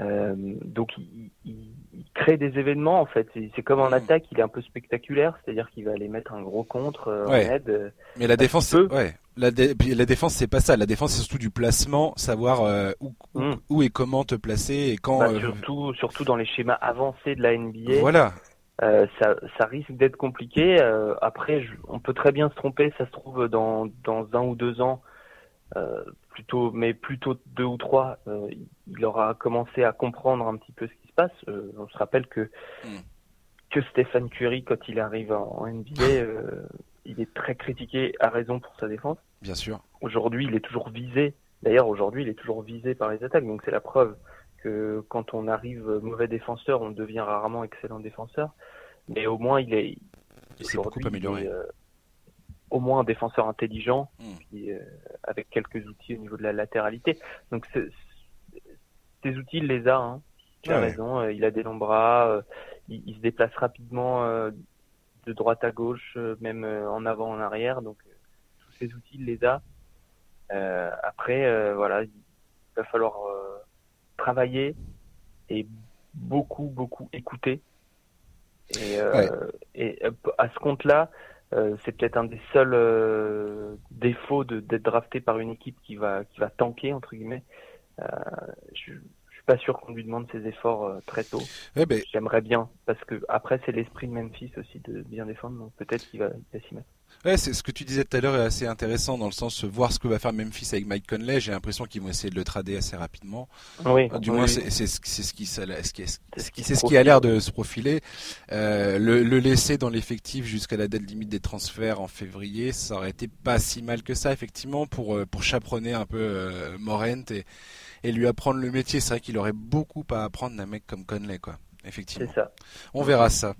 Euh, donc il, il, il, crée des événements en fait. C'est comme en attaque, il est un peu spectaculaire, c'est-à-dire qu'il va aller mettre un gros contre euh, ouais. en aide. Mais la défense, ouais. La, dé la défense, c'est pas ça. La défense, c'est surtout du placement, savoir euh, où, où, mm. où, et comment te placer et quand. Bah, surtout, surtout dans les schémas avancés de la NBA. Voilà. Euh, ça, ça, risque d'être compliqué. Euh, après, je, on peut très bien se tromper. Ça se trouve dans, dans un ou deux ans, euh, plutôt, mais plutôt deux ou trois, euh, il aura commencé à comprendre un petit peu ce qui se passe. Euh, on se rappelle que mm. que Stéphane Curry, quand il arrive en, en NBA, il est très critiqué à raison pour sa défense. Bien sûr. Aujourd'hui, il est toujours visé. D'ailleurs, aujourd'hui, il est toujours visé par les attaques. Donc, c'est la preuve que quand on arrive mauvais défenseur, on devient rarement excellent défenseur. Mais au moins, il est. Il s'est beaucoup amélioré. Est, euh, au moins un défenseur intelligent, mmh. qui, euh, avec quelques outils au niveau de la latéralité. Donc, ces outils, il les a. Hein. Tu as Ah ouais. raison. euh, il a des longs bras. euh, il, il, se déplace rapidement euh, de droite à gauche, euh, même en avant, en arrière. Donc, euh, tous ces outils, il les a. Euh, après, voilà, il va falloir travailler et beaucoup, beaucoup écouter. Et, euh, ouais. et à ce compte-là, euh, c'est peut-être un des seuls euh, défauts d'être drafté par une équipe qui va qui va tanker entre guillemets. Euh, je, je suis pas sûr qu'on lui demande ses efforts très tôt. Ben... J'aimerais bien parce que après c'est l'esprit de Memphis aussi de bien défendre, donc peut-être qu'il va, va s'y mettre. Ouais, c'est ce que tu disais tout à l'heure est assez intéressant dans le sens de voir ce que va faire Memphis avec Mike Conley. J'ai l'impression qu'ils vont essayer de le trader assez rapidement. Oui. Du oui, moins, c'est ce qui, c'est ce qui, c'est ce qui a l'air de se profiler. Euh, le, le, laisser dans l'effectif jusqu'à la date limite des transferts en février, ça aurait été pas si mal que ça effectivement pour pour chaperonner un peu euh, Morent et, et lui apprendre le métier. C'est vrai qu'il aurait beaucoup à apprendre d'un mec comme Conley, quoi effectivement. Ça. On verra ça.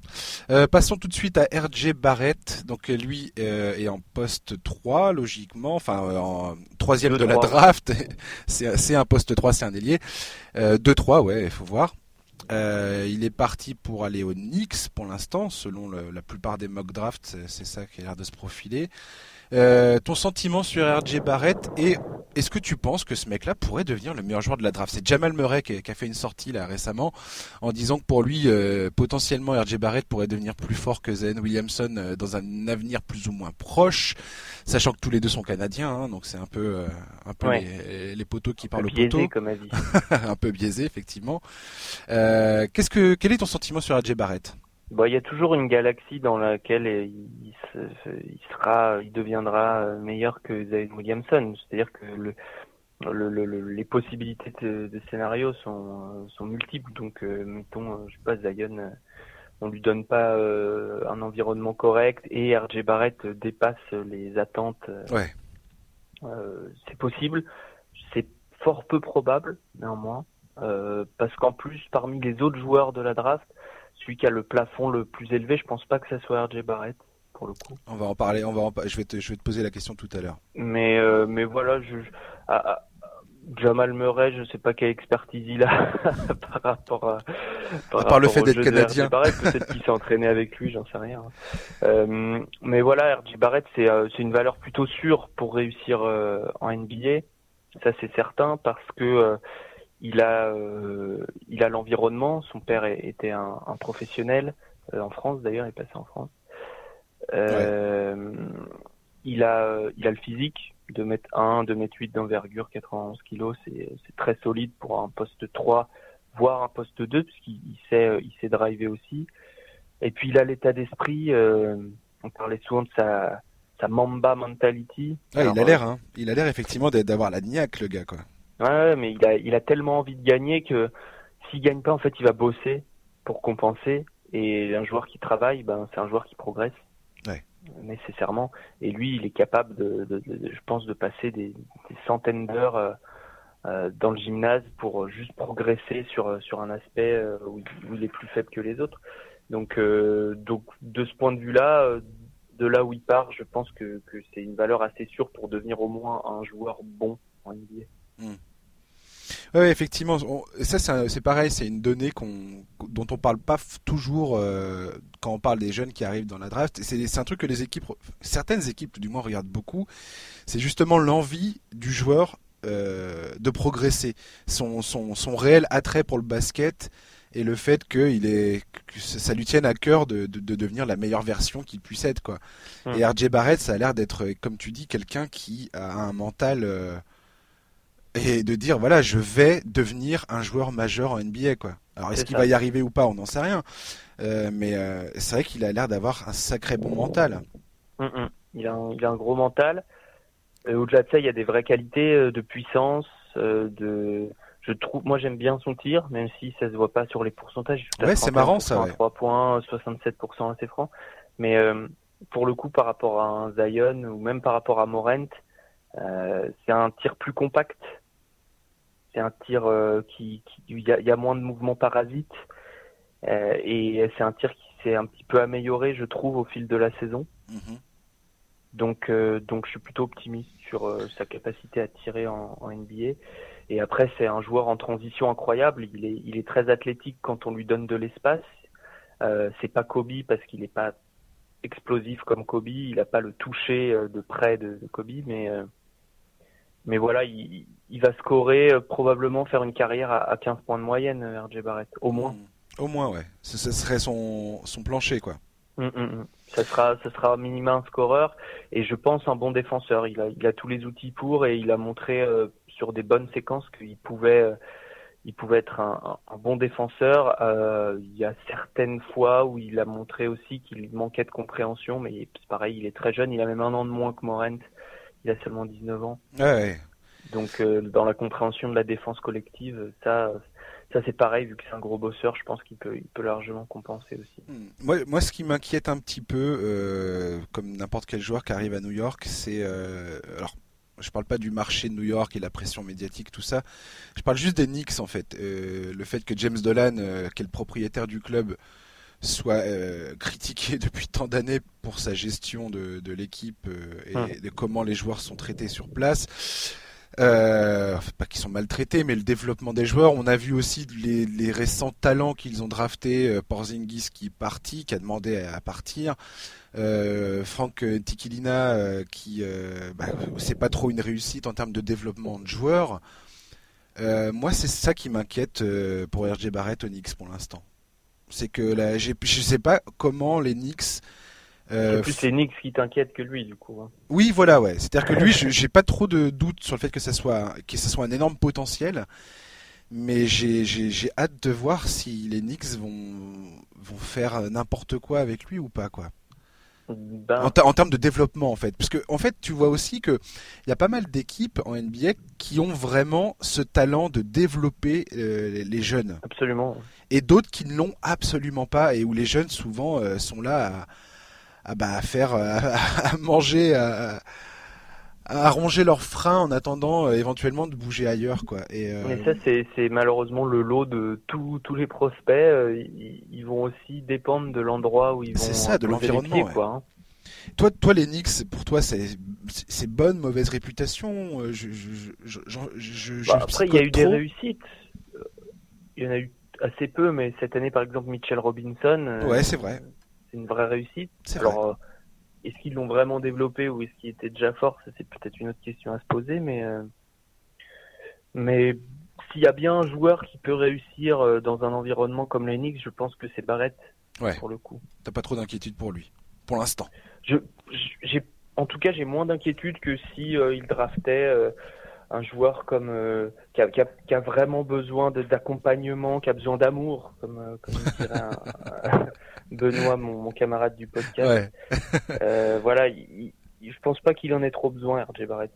Euh, passons tout de suite à RJ Barrett. Donc lui euh, est en poste 3 logiquement, enfin euh, en troisième de 3. la draft. c'est un poste 3, c'est un ailier. 2-3, ouais, il faut voir. Euh, il est parti pour aller aux Knicks pour l'instant, selon le, la plupart des mock drafts, c'est ça qui a l'air de se profiler. Euh, ton sentiment sur RJ Barrett et est-ce que tu penses que ce mec-là pourrait devenir le meilleur joueur de la draft? C'est Jamal Murray qui, a fait une sortie là récemment en disant que pour lui euh, potentiellement RJ Barrett pourrait devenir plus fort que Zen Williamson euh, dans un avenir plus ou moins proche, sachant que tous les deux sont canadiens, hein, donc c'est un peu euh, un peu ouais. les, les, poteaux qui parlent au poteau, comme avis. un peu biaisé effectivement. Euh, qu'est-ce que quel est ton sentiment sur RJ Barrett? Bon, il y a toujours une galaxie dans laquelle il, se, il sera, il deviendra meilleur que Zion Williamson. C'est-à-dire que le, le, le, les possibilités de, de, scénario sont, sont multiples. Donc, euh, mettons, je sais pas, Zion, on lui donne pas euh, un environnement correct et RJ Barrett dépasse les attentes. Ouais. Euh, c'est possible. C'est fort peu probable, néanmoins, euh, parce qu'en plus, parmi les autres joueurs de la draft, celui qui a le plafond le plus élevé, je pense pas que ce soit RJ Barrett. pour le coup. On va en parler. On va en, je vais te, je vais te poser la question tout à l'heure. Mais mais voilà, je, Jamal Murray, je sais pas quelle expertise il a par rapport à. Par, le fait d'être canadien. peut-être qu'il s'est entraîné avec lui, j'en sais rien. Euh, mais voilà, RJ Barrett, c'est euh, c'est une valeur plutôt sûre pour réussir euh, en NBA. Ça c'est certain parce que euh, il a il a l'environnement. Son père était un, un professionnel en France d'ailleurs, il est passé en France. Il a il a le physique 2 mètres 1, 2 mètres 8 d'envergure, 91 kilos, c'est très solide pour un poste 3, voire un poste 2, puisqu'il sait, il sait driver aussi. Et puis il a l'état d'esprit, euh, on parlait souvent de sa, sa Mamba mentality. il a l'air, hein. il a l'air effectivement d'avoir la niaque, le gars, quoi. Ouais, mais il a, il a tellement envie de gagner que s'il gagne pas, en fait, il va bosser pour compenser. Et un joueur qui travaille, ben, c'est un joueur qui progresse nécessairement. Et lui, il est capable, de, je pense, de passer des, centaines d'heures euh, euh, dans le gymnase pour juste progresser sur sur un aspect euh, où, il est plus faible que les autres. Donc, donc de ce point de vue-là, de là où il part, je pense que, que c'est une valeur assez sûre pour devenir au moins un joueur bon en NBA. Oui, effectivement. ça, c'est pareil, c'est une donnée dont on parle pas toujours euh, quand on parle des jeunes qui arrivent dans la draft. C'est un truc que les équipes, certaines équipes du moins regardent beaucoup. C'est justement l'envie du joueur euh, de progresser, son, son, réel attrait pour le basket et le fait que, il est, que ça lui tienne à cœur de, devenir la meilleure version qu'il puisse être. Quoi. Hmm. Et RJ Barrett, ça a l'air d'être, comme tu dis, quelqu'un qui a un mental. Euh, et de dire voilà je vais devenir un joueur majeur en NBA quoi. Alors est-ce qu'il va y arriver ou pas on n'en sait rien, euh, mais euh, c'est vrai qu'il a l'air d'avoir un sacré bon mental. Mm, mm. Il, a un, il, a un, gros mental. Au-delà de ça, il y a des vraies qualités euh, de puissance, de je trouve moi j'aime bien son tir même si ça se voit pas sur les pourcentages. Ouais, c'est marrant ça. Ouais. 3 points, 67% assez franc. Mais pour le coup par rapport à un Zion ou même par rapport à Morent, c'est un tir plus compact c'est un tir euh, qui, il y, a, moins de mouvements parasites euh, et c'est un tir qui s'est un petit peu amélioré, je trouve, au fil de la saison. Mhm. Donc, euh, donc je suis plutôt optimiste sur sa capacité à tirer en, NBA. Et après, c'est un joueur en transition incroyable. Il est, il est très athlétique quand on lui donne de l'espace. c'est pas Kobe parce qu'il n'est pas explosif comme Kobe. Il n'a pas le toucher de près de, de Kobe, mais mais voilà, il, il va scorer euh, probablement faire une carrière à, à, 15 points de moyenne, euh, RJ Barrett, au moins. Mmh. Au moins, ouais. Ce, serait son, son plancher, quoi. Mmh, mmh, ça sera, ça sera minima un scoreur et je pense un bon défenseur. Il a, il a tous les outils pour et il a montré euh, sur des bonnes séquences qu'il pouvait, il pouvait être un, un, bon défenseur. Il y a certaines fois où il a montré aussi qu'il manquait de compréhension, mais c'est pareil, il est très jeune. Il a même un an de moins que Morent. Il a seulement 19 ans. Ouais. Donc euh, dans la compréhension de la défense collective, ça, ça c'est pareil vu que c'est un gros bosseur, je pense qu'il peut, il peut largement compenser aussi. Hmm. Moi, moi, ce qui m'inquiète un petit peu, euh, comme n'importe quel joueur qui arrive à New York, c'est euh, alors. Je parle pas du marché de New York et la pression médiatique, tout ça. Je parle juste des Knicks en fait. le fait que James Dolan, qui est le propriétaire du club, soit critiqué depuis tant d'années pour sa gestion de, de l'équipe et hmm. de comment les joueurs sont traités sur place. Euh, pas qu'ils sont maltraités, mais le développement des joueurs. On a vu aussi les, récents talents qu'ils ont draftés. Euh, Porzingis qui est parti, qui a demandé à, partir. Euh, Franck Tikilina euh, qui, bah, c'est pas trop une réussite en termes de développement de joueurs. moi, c'est ça qui m'inquiète pour RJ Barrett Knicks pour l'instant. C'est que là, je sais pas comment les Knicks euh, plus c'est Nix qui t'inquiète que lui, du coup. Hein. Oui, voilà, ouais. C'est-à-dire que lui, j'ai pas trop de doutes sur le fait que ça soit, que ça soit un énorme potentiel, mais j'ai hâte de voir si les Knicks vont, vont faire n'importe quoi avec lui ou pas, quoi. Ben... En, termes de développement, en fait. Parce que, en fait, tu vois aussi que il y a pas mal d'équipes en NBA qui ont vraiment ce talent de développer euh, les jeunes. Absolument. Et d'autres qui ne l'ont absolument pas et où les jeunes souvent euh, sont là à à, bah, à faire, euh, à, manger, à, à, ronger leurs freins en attendant euh, éventuellement de bouger ailleurs, quoi. Et, euh, Mais ça, c'est malheureusement le lot de tous tous les prospects. Ils, vont aussi dépendre de l'endroit où ils vont. C'est ça, de l'environnement. Quoi, hein. Toi, toi, les Knicks, pour toi, c'est bonne, mauvaise réputation. Je, je, je, bah, après, il y a eu des réussites. Il y en a eu assez peu, mais cette année, par exemple, Mitchell Robinson. Ouais, c'est vrai. C'est une vraie réussite. Alors, est-ce qu'ils l'ont vraiment développé ou est-ce qu'il était déjà fort? C'est peut-être une autre question à se poser, mais mais s'il y a bien un joueur qui peut réussir euh, dans un environnement comme l'Enix, je pense que c'est Barrett. Pour le coup. T'as pas trop d'inquiétude pour lui, pour l'instant. Je, j'ai, en tout cas, j'ai moins d'inquiétude que si euh, il draftait euh, un joueur comme qui a, qui, a, vraiment besoin d'accompagnement, qui a besoin d'amour, comme, comme dirait Benoît, mon, camarade du podcast. voilà, je pense pas qu'il en ait trop besoin, RJ Barrett.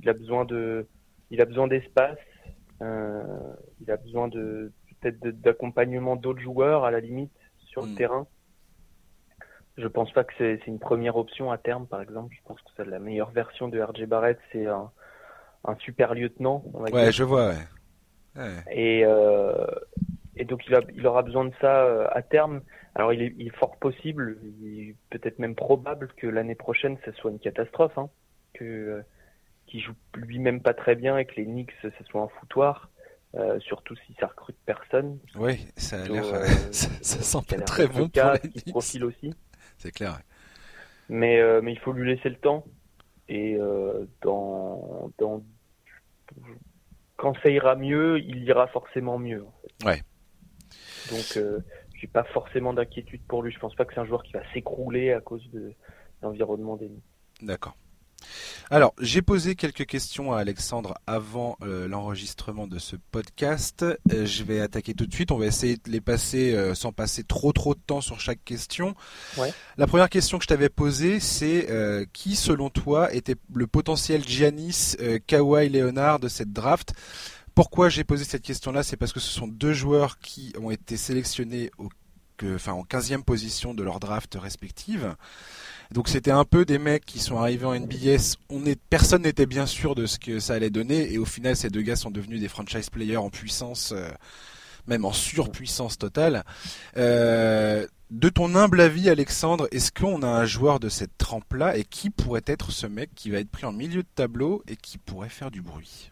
il a besoin de il a besoin d'espace, euh, il a besoin de peut-être d'accompagnement d'autres joueurs à la limite sur le mm. terrain. Je pense pas que c'est une première option à terme, par exemple. Je pense que c'est la meilleure version de RJ Barrett, c'est un, super lieutenant. ouais, je vois. Et, euh, et donc il, a, il aura besoin de ça euh, à terme. Alors il est, il est fort possible, peut-être même probable que l'année prochaine, ce soit une catastrophe. Hein, que qui joue lui-même pas très bien et que les Knicks ce soit un foutoir. Euh, surtout si ça recrute personne. Oui, ça a l'air, euh, ça, sent pas très bon pour les Knicks. profile aussi. C'est clair. Mais euh, mais il faut lui laisser le temps et dans dans quand ça ira mieux, il ira forcément mieux. Ouais. Donc j'ai pas forcément d'inquiétude pour lui. Je pense pas que c'est un joueur qui va s'écrouler à cause de l'environnement des. D'accord. Alors, j'ai posé quelques questions à Alexandre avant euh, l'enregistrement de ce podcast. Euh, je vais attaquer tout de suite. On va essayer de les passer euh, sans passer trop trop de temps sur chaque question. La première question que je t'avais posée, c'est qui, selon toi, était le potentiel Giannis, Kawhi Leonard de cette draft? Pourquoi j'ai posé cette question-là? C'est parce que ce sont deux joueurs qui ont été sélectionnés au, enfin, en 15e position de leur draft respective. Donc c'était un peu des mecs qui sont arrivés en NBS. On est, personne n'était bien sûr de ce que ça allait donner, et au final ces deux gars sont devenus des franchise players en puissance, euh, même en surpuissance totale. Euh, de ton humble avis, Alexandre, est-ce qu'on a un joueur de cette trempe-là, et qui pourrait être ce mec qui va être pris en milieu de tableau et qui pourrait faire du bruit?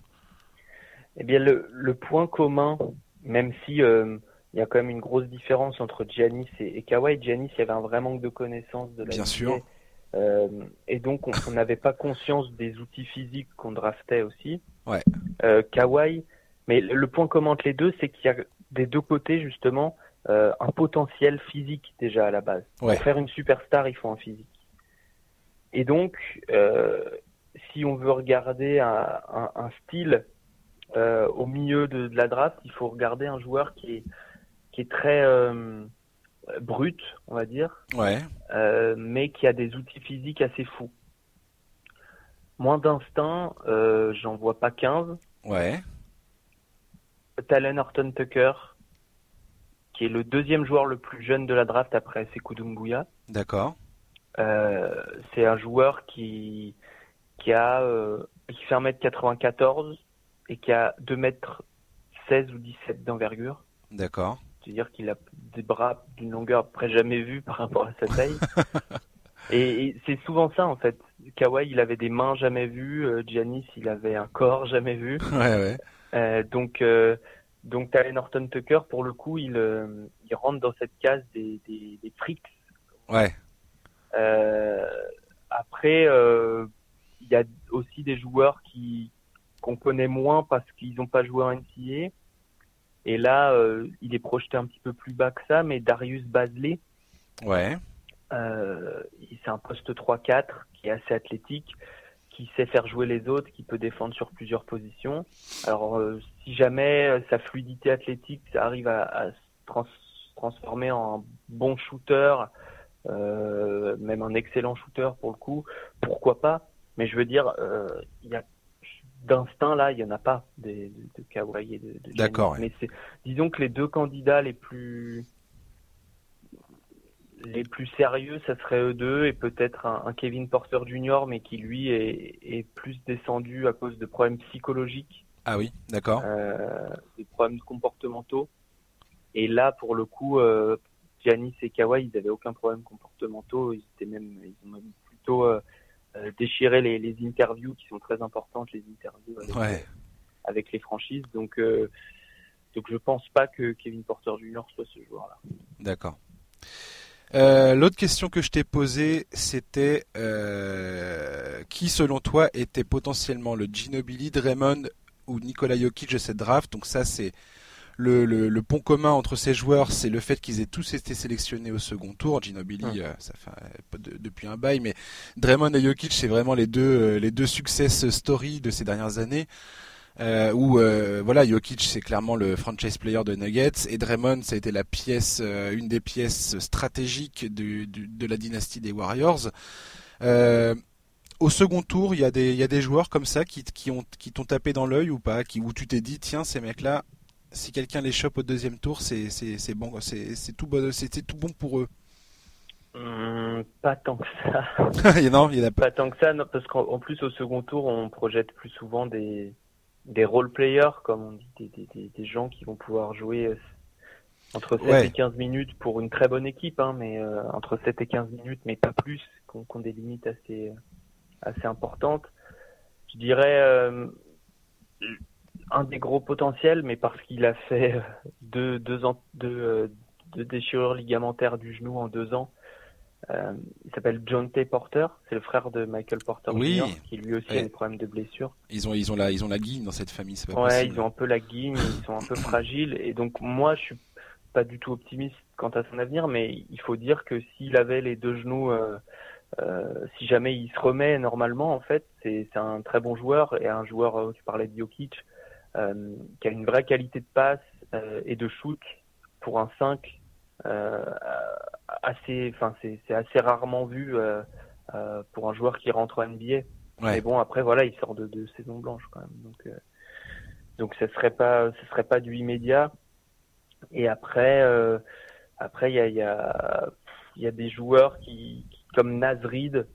Eh bien, le, point commun, même si euh, il y a quand même une grosse différence entre Giannis et, Kawhi. Giannis, il y avait un vrai manque de connaissances de la Bien sûr. Euh, et donc, on n'avait pas conscience des outils physiques qu'on draftait aussi. Ouais. Euh, Kawhi, mais le point commun entre les deux, c'est qu'il y a des deux côtés, justement, euh, un potentiel physique déjà à la base. Pour faire une superstar, il faut un physique. Et donc, si on veut regarder un, un, un style au milieu de, de, la draft, il faut regarder un joueur qui est qui est très euh, brut, on va dire, ouais. Euh, mais qui a des outils physiques assez fous. Moins d'instinct, euh, j'en vois pas 15. Ouais. Talen Horton Tucker, qui est le deuxième joueur le plus jeune de la draft après Sekou Doumbouya. D'accord. c'est un joueur qui, qui a qui fait 1m94 et qui a 2m16 ou 17 d'envergure. D'accord. C'est-à-dire qu'il a des bras d'une longueur après jamais vue par rapport à sa taille. et, c'est souvent ça en fait. Kawhi, il avait des mains jamais vues. Euh, Giannis, il avait un corps jamais vu. Ouais, ouais. Euh, donc, euh, donc Talen Horton Tucker, pour le coup, il, euh, il rentre dans cette case des, des, des freaks. Ouais. après, il y a aussi des joueurs qui qu'on connaît moins parce qu'ils n'ont pas joué en NCAA et là, euh, il est projeté un petit peu plus bas que ça, mais Darius ouais. Euh, c'est un poste 3-4 qui est assez athlétique, qui sait faire jouer les autres, qui peut défendre sur plusieurs positions. Alors, euh, si jamais sa fluidité athlétique arrive à, se transformer en bon shooter, même un excellent shooter pour le coup, pourquoi pas Mais je veux dire, il y a d'instinct là, il y en a pas de, de Kawhi et de, de D'accord. Mais c'est, disons que les deux candidats les plus les plus sérieux, ça serait eux deux et peut-être un, Kevin Porter Jr. mais qui lui est, est, plus descendu à cause de problèmes psychologiques. Ah oui, d'accord. Euh, des problèmes comportementaux. Et là, pour le coup, euh, Giannis et Kawhi, ils avaient aucun problème comportementaux. Ils étaient même, ils ont même plutôt euh, euh, déchiré les, les, interviews qui sont très importantes, les interviews avec, avec les franchises. Donc, donc je pense pas que Kevin Porter Jr. soit ce joueur-là. D'accord. Euh, l'autre question que je t'ai posée, c'était euh, qui, selon toi, était potentiellement le Ginobili, Draymond ou Nikola Jokic de cette draft? Donc ça, c'est le, le, pont commun entre ces joueurs, c'est le fait qu'ils aient tous été sélectionnés au second tour. Ginobili, euh, ça fait depuis un bail, mais Draymond et Jokic, c'est vraiment les deux les deux success stories de ces dernières années euh, où euh, voilà Jokic c'est clairement le franchise player de Nuggets et Draymond ça a été la pièce euh, une des pièces stratégiques du, de la dynastie des Warriors. Euh, au second tour, il y a des il y a des joueurs comme ça qui qui ont qui t'ont tapé dans l'œil ou pas, qui où tu t'es dit tiens ces mecs là si quelqu'un les chope au deuxième tour c'est bon c'est tout bon c'était tout bon pour eux. Hum, pas tant que ça. non, il y en a pas. Pas tant que ça, non, parce qu'en plus au second tour, on projette plus souvent des, des role players, comme on dit, des, des, des gens qui vont pouvoir jouer euh, entre 7 et 15 minutes pour une très bonne équipe, hein, mais euh, entre 7 et 15 minutes, mais pas plus, qu'on qu des limites assez, assez importantes. Je dirais euh, un des gros potentiels, mais parce qu'il a fait deux, deux, ans, deux, deux déchirures ligamentaires du genou en deux ans, euh, il s'appelle John T. Porter, c'est le frère de Michael Porter oui. Jr., qui lui aussi a des problèmes de blessure. Ils ont, ils ont la, ils ont la guigne dans cette famille, c'est pas ouais, ils ont un peu la guigne, ils sont un peu fragiles, et donc moi je suis pas du tout optimiste quant à son avenir, mais il faut dire que s'il avait les deux genoux, euh, euh, si jamais il se remet normalement, en fait, c'est un très bon joueur et un joueur, euh, tu parlais de Jokic, euh, qui a une vraie qualité de passe euh, et de shoot pour un 5 euh, assez, enfin c'est assez rarement vu euh, euh, pour un joueur qui rentre en NBA. Mais bon, après voilà, il sort de, de saison blanche quand même, donc donc ce serait pas ce serait pas du immédiat. Et après après il y a il y a il y a des joueurs qui, comme Nazrid,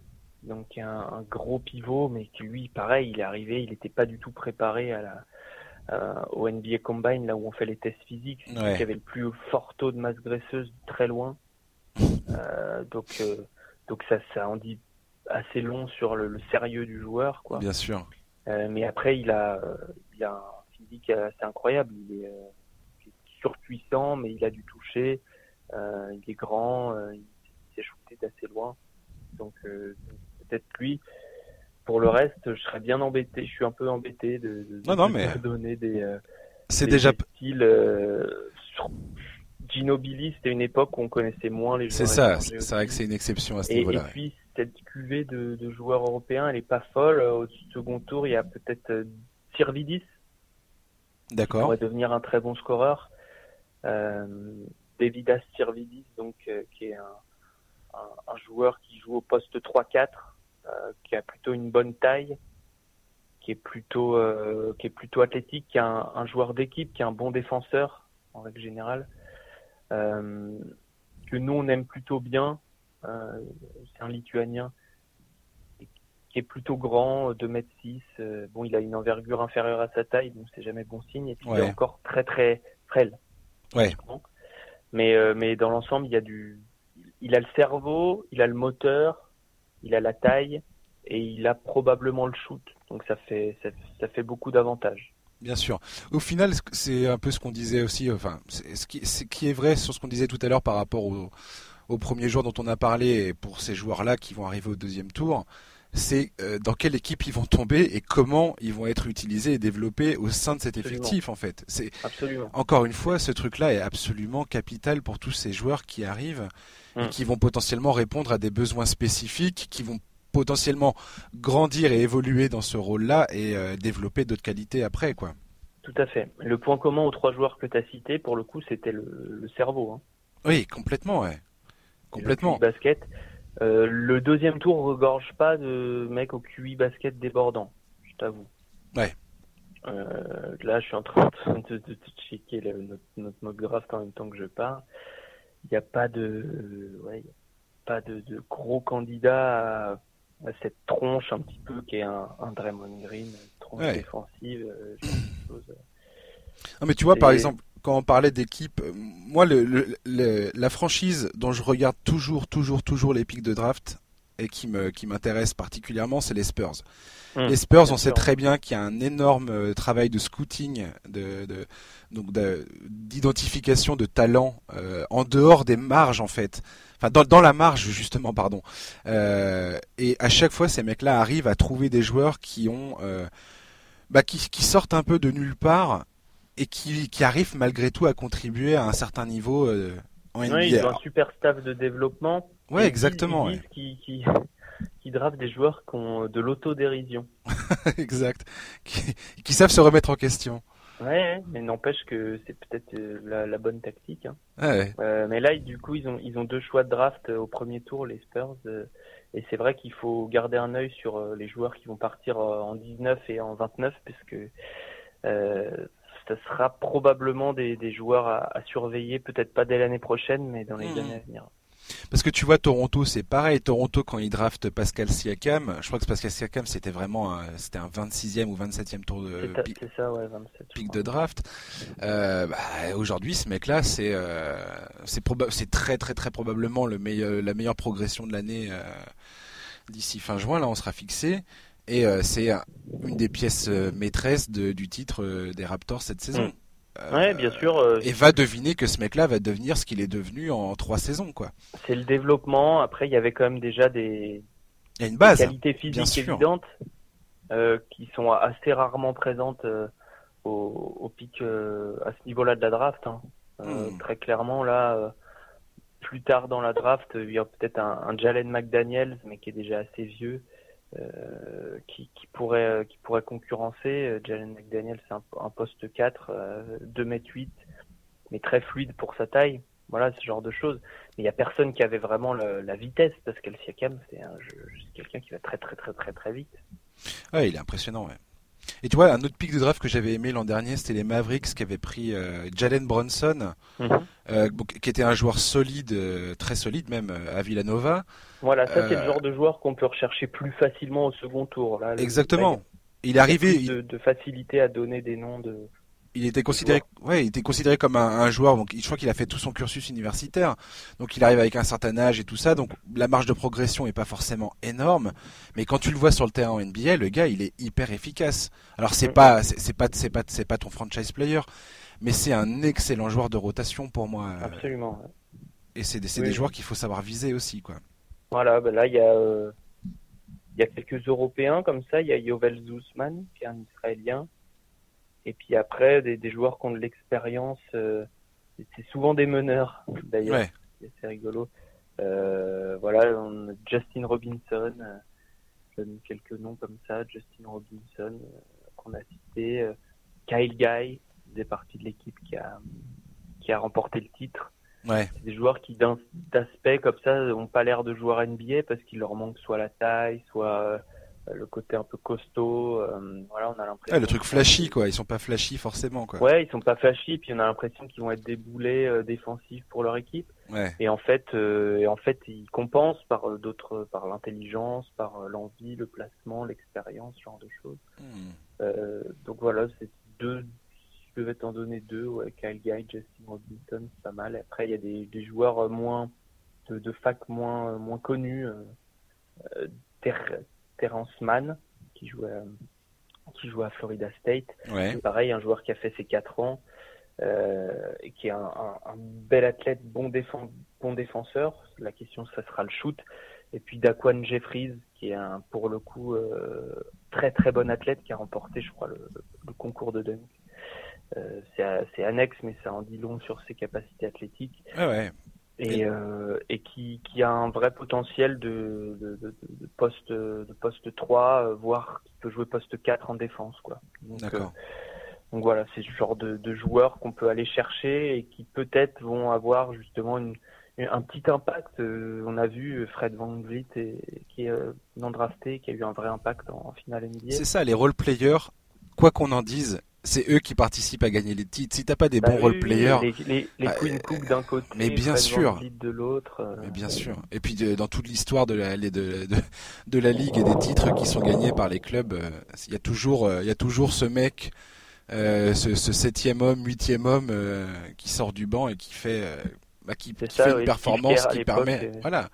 donc un, un, gros pivot, mais qui lui, pareil, il est arrivé, il n'était pas du tout préparé à la, euh, au NBA Combine, là où on fait les tests physiques, c'est ouais. qui avait le plus fort taux de masse graisseuse très loin. Euh, donc, euh, donc ça, ça en dit assez long sur le, le sérieux du joueur, quoi. Bien sûr. Euh, mais après, il a, il a un physique assez incroyable. Il est, euh, il est surpuissant, mais il a du toucher. il est grand, il s'est shooté d'assez loin. Donc, peut-être lui pour le reste, je serais bien embêté. Je suis un peu embêté de, de, non, non, mais... donner des. Euh, c'est déjà. Styles, euh, sur... Ginobili, c'était une époque où on connaissait moins les joueurs. C'est ça, c'est vrai que c'est une exception à ce niveau-là. Et puis, cette cuvée de, de, joueurs européens, elle est pas folle. Au second tour, il y a peut-être euh, Tirvidis. D'accord. Qui pourrait devenir un très bon scoreur. Euh, Davidas Tirvidis, donc, euh, qui est un, un, un, joueur qui joue au poste 3-4 euh, qui a plutôt une bonne taille, qui est plutôt euh, qui est plutôt athlétique, qui est un, un joueur d'équipe, qui est un bon défenseur en règle générale, euh, que nous on aime plutôt bien. Euh, c'est un Lituanien qui est plutôt grand, 2 mètres 6. Euh, bon, il a une envergure inférieure à sa taille, donc c'est jamais bon signe. Et puis ouais. il est encore très très frêle. Ouais. Mais euh, mais dans l'ensemble, il y a du, il a le cerveau, il a le moteur, il a la taille et il a probablement le shoot. Donc ça fait ça, ça fait beaucoup d'avantages. Bien sûr. Au final, c'est un peu ce qu'on disait aussi. Enfin, ce qui, ce qui est vrai sur ce qu'on disait tout à l'heure par rapport au, au premier joueur dont on a parlé et pour ces joueurs-là qui vont arriver au deuxième tour, c'est euh, dans quelle équipe ils vont tomber et comment ils vont être utilisés et développés au sein de cet absolument. effectif en fait. C'est encore une fois, ce truc-là est absolument capital pour tous ces joueurs qui arrivent et qui vont potentiellement répondre à des besoins spécifiques, qui vont potentiellement grandir et évoluer dans ce rôle-là et euh, développer d'autres qualités après, quoi. Tout à fait. Le point commun aux trois joueurs que tu as cités, pour le coup, c'était le, le, cerveau. Hein. Oui, complètement, ouais. Complètement. Le basket. Euh, le deuxième tour regorge pas de mecs au QI basket débordant, je t'avoue. Ouais. Euh, là, je suis en train de, de, de checker le, notre, notre mock draft en même temps que je parle il n'y a pas de, ouais, pas de, de, gros candidats à, à, cette tronche un petit peu qui est un, un Draymond Green, une tronche ouais. défensive. Euh, chose. Non, mais tu vois, par exemple, quand on parlait d'équipe, moi, le, la franchise dont je regarde toujours, toujours, toujours les pics de draft et qui me qui m'intéresse particulièrement, c'est les Spurs. Hum, les Spurs, on sait très bien qu'il y a un énorme euh, travail de scouting, de, de donc d'identification de, talents euh, en dehors des marges en fait. Enfin, dans, dans la marge justement, pardon. Euh, et à chaque fois, ces mecs-là arrivent à trouver des joueurs qui ont, euh, bah, qui, qui sortent un peu de nulle part et qui, qui arrivent malgré tout à contribuer à un certain niveau en NBA. ils ont un super staff de développement. Ouais, exactement. Qui, qui, qui drave des joueurs qui ont de l'autodérision. exact. Qui, qui, savent se remettre en question. Ouais, mais n'empêche que c'est peut-être euh, la, la, bonne tactique. Hein. Ouais. Euh, mais là, du coup, ils ont ils ont deux choix de draft euh, au premier tour, les Spurs. Euh, et c'est vrai qu'il faut garder un œil sur les joueurs qui vont partir en 19 et en 29, parce que ça sera probablement des, des joueurs à, à surveiller, peut-être pas dès l'année prochaine, mais dans les mmh. années à venir. Parce que tu vois, Toronto, c'est pareil. Toronto, quand ils draftent Pascal Siakam, je crois que Pascal Siakam, c'était vraiment un, c'était un 26e ou 27e tour de pic, ça, ouais, 27, pic de draft. Euh, bah, aujourd'hui, ce mec-là, c'est euh, c'est c'est très très très probablement le meilleur, la meilleure progression de l'année euh, d'ici fin juin. Là, on sera fixé. Et euh, c'est une des pièces maîtresses de, du titre euh, des Raptors cette saison. Mm. Euh, ouais, bien sûr. Euh, et va deviner que ce mec-là va devenir ce qu'il est devenu en trois saisons, quoi. C'est le développement. Après, il y avait quand même déjà des, il y a une base, qualités physiques évidentes euh, qui sont assez rarement présentes au, au, pic à ce niveau-là de la draft. Hein. Hmm. Très clairement, là, plus tard dans la draft, il y a peut-être un, un, Jalen McDaniels, mais qui est déjà assez vieux. Euh, qui, qui, pourrait euh, qui pourrait concurrencer. Euh, Jalen McDaniel c'est un, un, poste 4 euh, 2 m 8 mais très fluide pour sa taille. Voilà ce genre de choses. Mais il y a personne qui avait vraiment le, la vitesse parce qu'El Siakam c'est quelqu'un qui va très très très très très vite. Ouais il est impressionnant ouais. Et tu vois, un autre pic de draft que j'avais aimé l'an dernier, c'était les Mavericks qui avaient pris euh, Jalen Bronson, mhm. euh, qui était un joueur solide, euh, très solide même à Villanova. Voilà, ça c'est le genre de joueur qu'on peut rechercher plus facilement au second tour. Là, Exactement. il est arrivé. De, de, facilité à donner des noms de il était considéré, ouais, il était considéré comme un, un joueur. Donc, je crois qu'il a fait tout son cursus universitaire. Donc, il arrive avec un certain âge et tout ça. Donc, la marge de progression est pas forcément énorme. Mais quand tu le vois sur le terrain en NBA, le gars, il est hyper efficace. Alors, c'est pas, c'est pas, c'est pas, c'est pas ton franchise player, mais c'est un excellent joueur de rotation pour moi. Absolument. Et c'est des, des joueurs qu'il faut savoir viser aussi, quoi. Voilà, ben là, il y a, euh, il y a quelques Européens comme ça. Il y a Yovel Zousman, qui est un Israélien. Et puis après, des, des joueurs qui ont de l'expérience, euh, c'est souvent des meneurs d'ailleurs. C'est rigolo. Euh, voilà, on, Justin Robinson, euh, je donne quelques noms comme ça. Justin Robinson, euh, qu'on a cité. Kyle Guy, des parties de l'équipe qui a, qui a remporté le titre. Ouais. Des joueurs qui, d'aspect comme ça, ont pas l'air de joueurs NBA parce qu'il leur manque soit la taille, soit euh, le côté un peu costaud. Euh, voilà, on a l'impression. le truc flashy, quoi. Ils sont pas flashy forcément, quoi. Ouais, ils sont pas flashy, puis on a l'impression qu'ils vont être des boulets euh, défensifs pour leur équipe. Ouais. Et en fait, et en fait, ils compensent par d'autres, par l'intelligence, par l'envie, le placement, l'expérience, ce genre de choses. Hmm. donc voilà, c'est deux. Je devais t'en donner deux, ouais, Kyle Guy, Justin Robinson, c'est pas mal. Après, il y a des, des joueurs moins de, de fac moins moins connus. Euh, Terrence Mann, qui jouait, qui joue à Florida State. Ouais. Pareil, un joueur qui a fait ses 4 ans, euh, et qui est un, un, un, bel athlète, bon, défend, bon défenseur. La question, ça sera le shoot. Et puis Daquan Jeffries, qui est un, pour le coup euh, très très bon athlète, qui a remporté, je crois, le, le concours de dunk. Euh, c'est annexe, mais ça en dit long sur ses capacités athlétiques. Ah ouais et, euh, et qui, qui, a un vrai potentiel de, de, de, de poste de poste 3, euh, voire qui peut jouer poste 4 en défense quoi. Euh, donc voilà, c'est ce genre de, joueurs qu'on peut aller chercher et qui peut-être vont avoir justement une, un petit impact. Euh, on a vu Fred Van Vliet et, qui est non drafté, qui a eu un vrai impact en, en finale NBA. C'est ça, les role players, quoi qu'on en dise, c'est eux qui participent à gagner les titres. Si t'as pas des bah bons oui, role players, les, les, les bah, Queen Cook d'un côté, mais bien sûr, de l'autre. Euh... Mais bien sûr. Et puis de, dans toute l'histoire de la de, de, de, la ligue et des titres qui sont gagnés par les clubs, il euh, y a toujours il euh, y a toujours ce mec ce, ce, septième homme, huitième homme qui sort du banc et qui fait, bah, qui, fait une performance qui permet, voilà,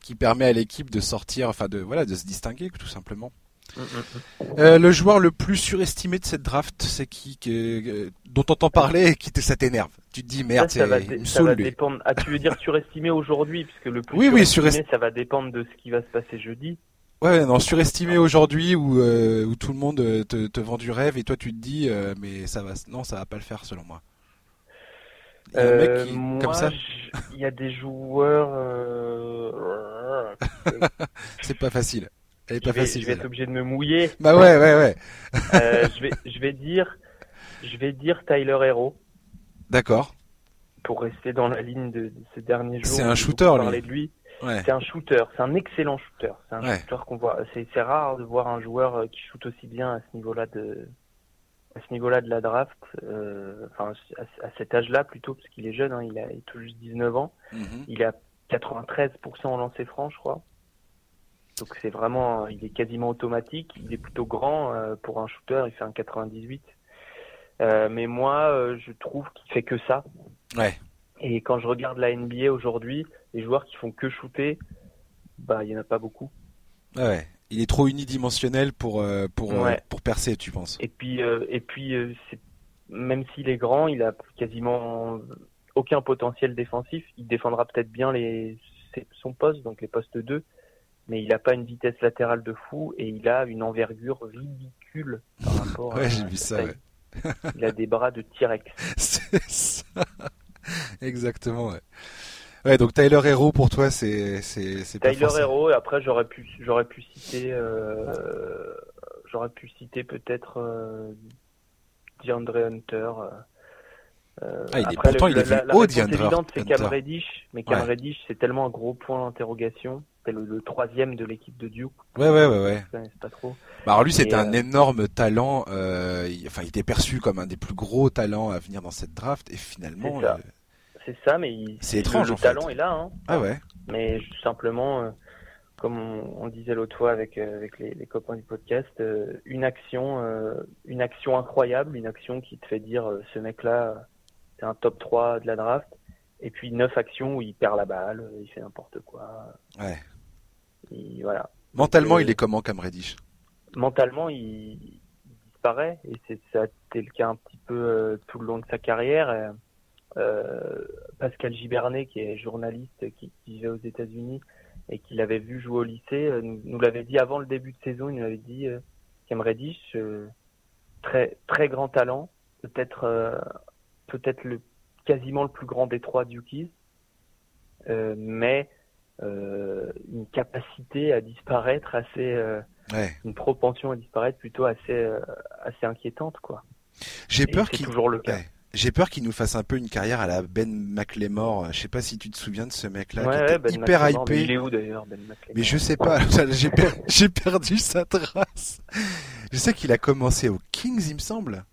qui permet à l'équipe de sortir, enfin de voilà, de se distinguer tout simplement. Euh, le joueur le plus surestimé de cette draft, c'est qui, dont on t'entend parler et qui te, ça t'énerve. Tu te dis merde, ça, va, ça va dépendre. Ah, tu veux dire surestimé aujourd'hui, puisque le plus oui, surestimé, oui, ça va dépendre de ce qui va se passer jeudi. Ouais, non, surestimé aujourd'hui où, euh, où tout le monde euh, te, te, vend du rêve et toi tu te dis mais ça va, non, ça va pas le faire selon moi. Il y a un mec qui, comme ça. Il y a des joueurs. c'est pas facile je vais, être obligé de me mouiller. Bah ouais, ouais, ouais. Euh, je vais, je vais dire, je vais dire Tyler Hero. D'accord. Pour rester dans la ligne de, ces derniers jours. C'est un shooter, lui. De lui. C'est un shooter, c'est un excellent shooter. C'est un shooter qu'on voit. C'est rare de voir un joueur euh, qui shoot aussi bien à ce niveau-là de, à ce niveau-là de la draft. Euh, enfin, à, cet âge-là plutôt, parce qu'il est jeune. Hein, il a tout juste 19 ans. Mhm. Il a 93% en lancer franc, je crois. Donc c'est vraiment, il est quasiment automatique. Il est plutôt grand euh, pour un shooter. Il fait un 98. Euh, mais moi, euh, je trouve qu'il fait que ça. Ouais. Et quand je regarde la NBA aujourd'hui, les joueurs qui font que shooter, bah il y en a pas beaucoup. Ouais. Il est trop unidimensionnel pour pour pour percer, tu penses? Et puis et puis même s'il est grand, il a quasiment aucun potentiel défensif. Il défendra peut-être bien les son poste, donc les postes 2 mais il n'a pas une vitesse latérale de fou et il a une envergure ridicule par rapport ouais, j'ai vu ça. Ouais. il a des bras de T-Rex. C'est ça. Exactement, ouais. Ouais, donc Tyler Hero pour toi, c'est c'est Tyler Hero et après j'aurais pu j'aurais pu citer euh, j'aurais pu citer peut-être euh, DeAndre Hunter. Euh, euh, ah, il est, pourtant, il est vu haut, DeAndre c'est Cam Reddish, mais Cam Reddish, c'est tellement un gros point d'interrogation c'était le, troisième de l'équipe de Duke. Ouais, ouais, ouais, ouais. pas trop. Bah alors lui, c'était un euh, énorme talent. Euh, enfin, il était perçu comme un des plus gros talents à venir dans cette draft, et finalement. C'est ça. mais c'est étrange. Le, talent est là. Hein. Ah ouais. Mais simplement, euh, comme on, disait l'autre fois avec avec les, les, copains du podcast, une action, une action incroyable, une action qui te fait dire ce mec-là, c'est un top 3 de la draft. Et puis neuf actions où il perd la balle, il fait n'importe quoi. Ouais voilà. Mentalement, il est comment, Cam Reddish Mentalement, il, disparaît et c'est ça a été le cas un petit peu euh, tout le long de sa carrière. Euh, Pascal Gibernet, qui est journaliste qui, vivait aux États-Unis et qui l'avait vu jouer au lycée, euh, nous, l'avait dit avant le début de saison. Il nous avait dit Cam Reddish, très très grand talent, peut-être peut-être le quasiment le plus grand des trois Dukies, mais une capacité à disparaître assez, euh, une propension à disparaître plutôt assez, euh, assez inquiétante, quoi. J'ai peur qu'il toujours le cas. J'ai peur qu'il nous fasse un peu une carrière à la Ben McLemore. Je sais pas si tu te souviens de ce mec-là qui était ben hyper hypé. il est où d'ailleurs Ben Mais je sais pas. J'ai perdu sa trace. Je sais qu'il a commencé aux Kings, il me semble.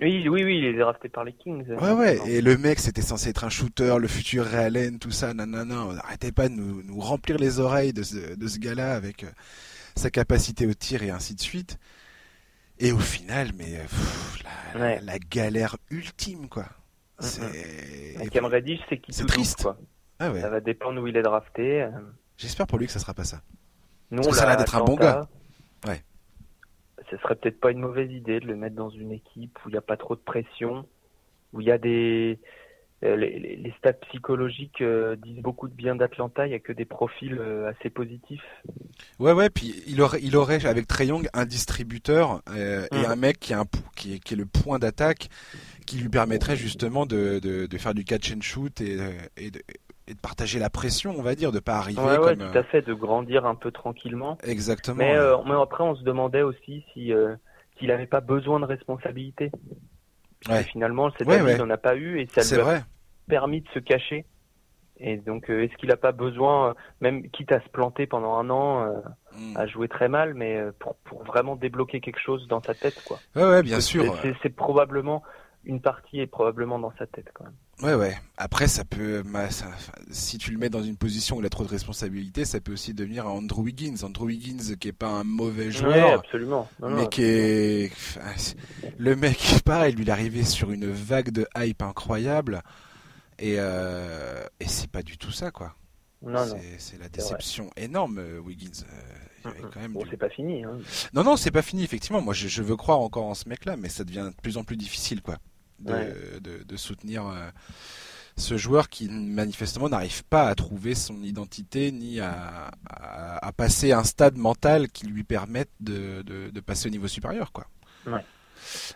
Oui, oui, oui, il est drafté par les Kings. Ouais, ouais, et le mec, c'était censé être un shooter, le futur Ray Allen, tout ça, nanana. Arrêtez pas de nous, nous remplir les oreilles de ce, de ce gars-là avec euh, sa capacité au tir et ainsi de suite. Et au final, mais la, la, galère ultime, quoi. C'est. Cam Reddish, c'est qui C'est triste. quoi. Ah ouais. Ça va dépendre où il est drafté. Euh. J'espère pour lui que ça sera pas ça. Nous, Parce que ça a l'air d'être un bon gars. Ouais ce serait peut-être pas une mauvaise idée de le mettre dans une équipe où il n'y a pas trop de pression, où il y a des euh, les, stats psychologiques euh, disent beaucoup de bien d'Atlanta, il y a que des profils euh, assez positifs. Ouais ouais, puis il aurait il aurait avec Trey Young un distributeur et mm. un mec qui, a un, qui, est, qui est le point d'attaque qui lui permettrait justement de, de, de, faire du catch and shoot et, et de, et de partager la pression, on va dire, de pas arriver ouais, ouais, tout à fait, de grandir un peu tranquillement. Exactement. Mais, euh, mais après, on se demandait aussi si euh, s'il n'avait pas besoin de responsabilité. Ouais. finalement, cette année, il n'en a pas eu et ça lui a permis de se cacher. Et donc, euh, est-ce qu'il n'a pas besoin, même quitte à se planter pendant un an, hmm. à jouer très mal, mais pour, pour vraiment débloquer quelque chose dans sa tête, quoi. Ouais, bien sûr. C'est probablement une partie est probablement dans sa tête quand même. Ouais, ouais. Après, ça peut, si tu le mets dans une position où il a trop de responsabilités, ça peut aussi devenir un Andrew Wiggins. Andrew Wiggins, qui est pas un mauvais joueur, absolument. mais qui est, le mec, pareil, lui, il est arrivé sur une vague de hype incroyable, et euh... et c'est pas du tout ça, quoi. Non, c'est la déception énorme, euh, Wiggins. Euh, quand même bon, c'est pas fini. Hein. Non, non, c'est pas fini, effectivement. Moi, je, je, veux croire encore en ce mec-là, mais ça devient de plus en plus difficile, quoi de, soutenir euh, ce joueur qui manifestement n'arrive pas à trouver son identité ni à, passer un stade mental qui lui permette de, passer au niveau supérieur. Quoi.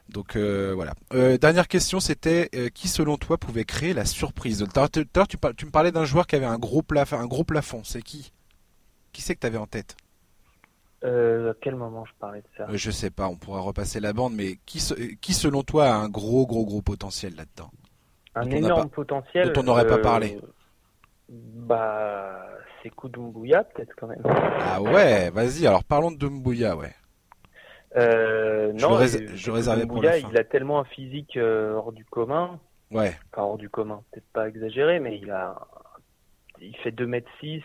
Donc euh, voilà. Euh, dernière question, c'était qui selon toi pouvait créer la surprise? Tout à l'heure, tu, me parlais d'un joueur qui avait un gros, plafond. Un gros plafond. C'est qui? Qui c'est que tu avais en tête? Euh, à quel moment je parlais de ça euh, Je sais pas, on pourra repasser la bande, mais qui, qui selon toi a un gros, gros, gros potentiel là-dedans? Un énorme potentiel dont on n'aurait pas euh, parlé Bah, c'est Koudoumbouya peut-être quand même. Ah ouais, vas-y, alors parlons de Doumbouya, ouais. Euh, non, je, réservais pour la il a tellement un physique hors du commun. Ouais. Enfin, hors du commun, peut-être pas exagéré, mais il a, il fait 2 mètres 6,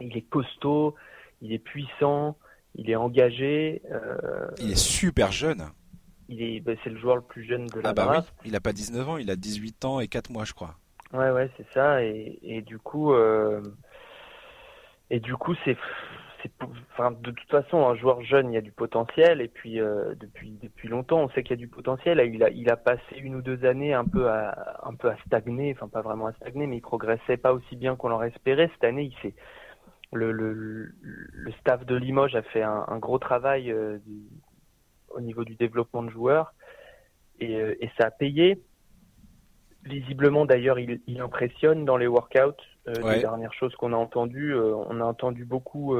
il est costaud, il est puissant, il est engagé. Euh, il est super jeune. Il est, bah, c'est le joueur le plus jeune de la ah bah oui, il a pas 19 ans, il a 18 ans et 4 mois, je crois. Ouais, ouais, c'est ça. Et, et du coup, euh, et du coup, c'est, c'est, enfin, de toute façon, un joueur jeune, il y a du potentiel. Et puis, euh, depuis, depuis longtemps, on sait qu'il y a du potentiel. Il a, il a passé une ou deux années un peu à, un peu à stagner, enfin pas vraiment à stagner, mais il progressait pas aussi bien qu'on l'aurait espéré. Cette année, il s'est le, le, le, staff de Limoges a fait un, un gros travail euh, au niveau du développement de joueurs et, euh, et ça a payé. Visiblement, d'ailleurs, il, il, impressionne dans les workouts. Euh, Les dernières choses qu'on a entendues, euh, on a entendu beaucoup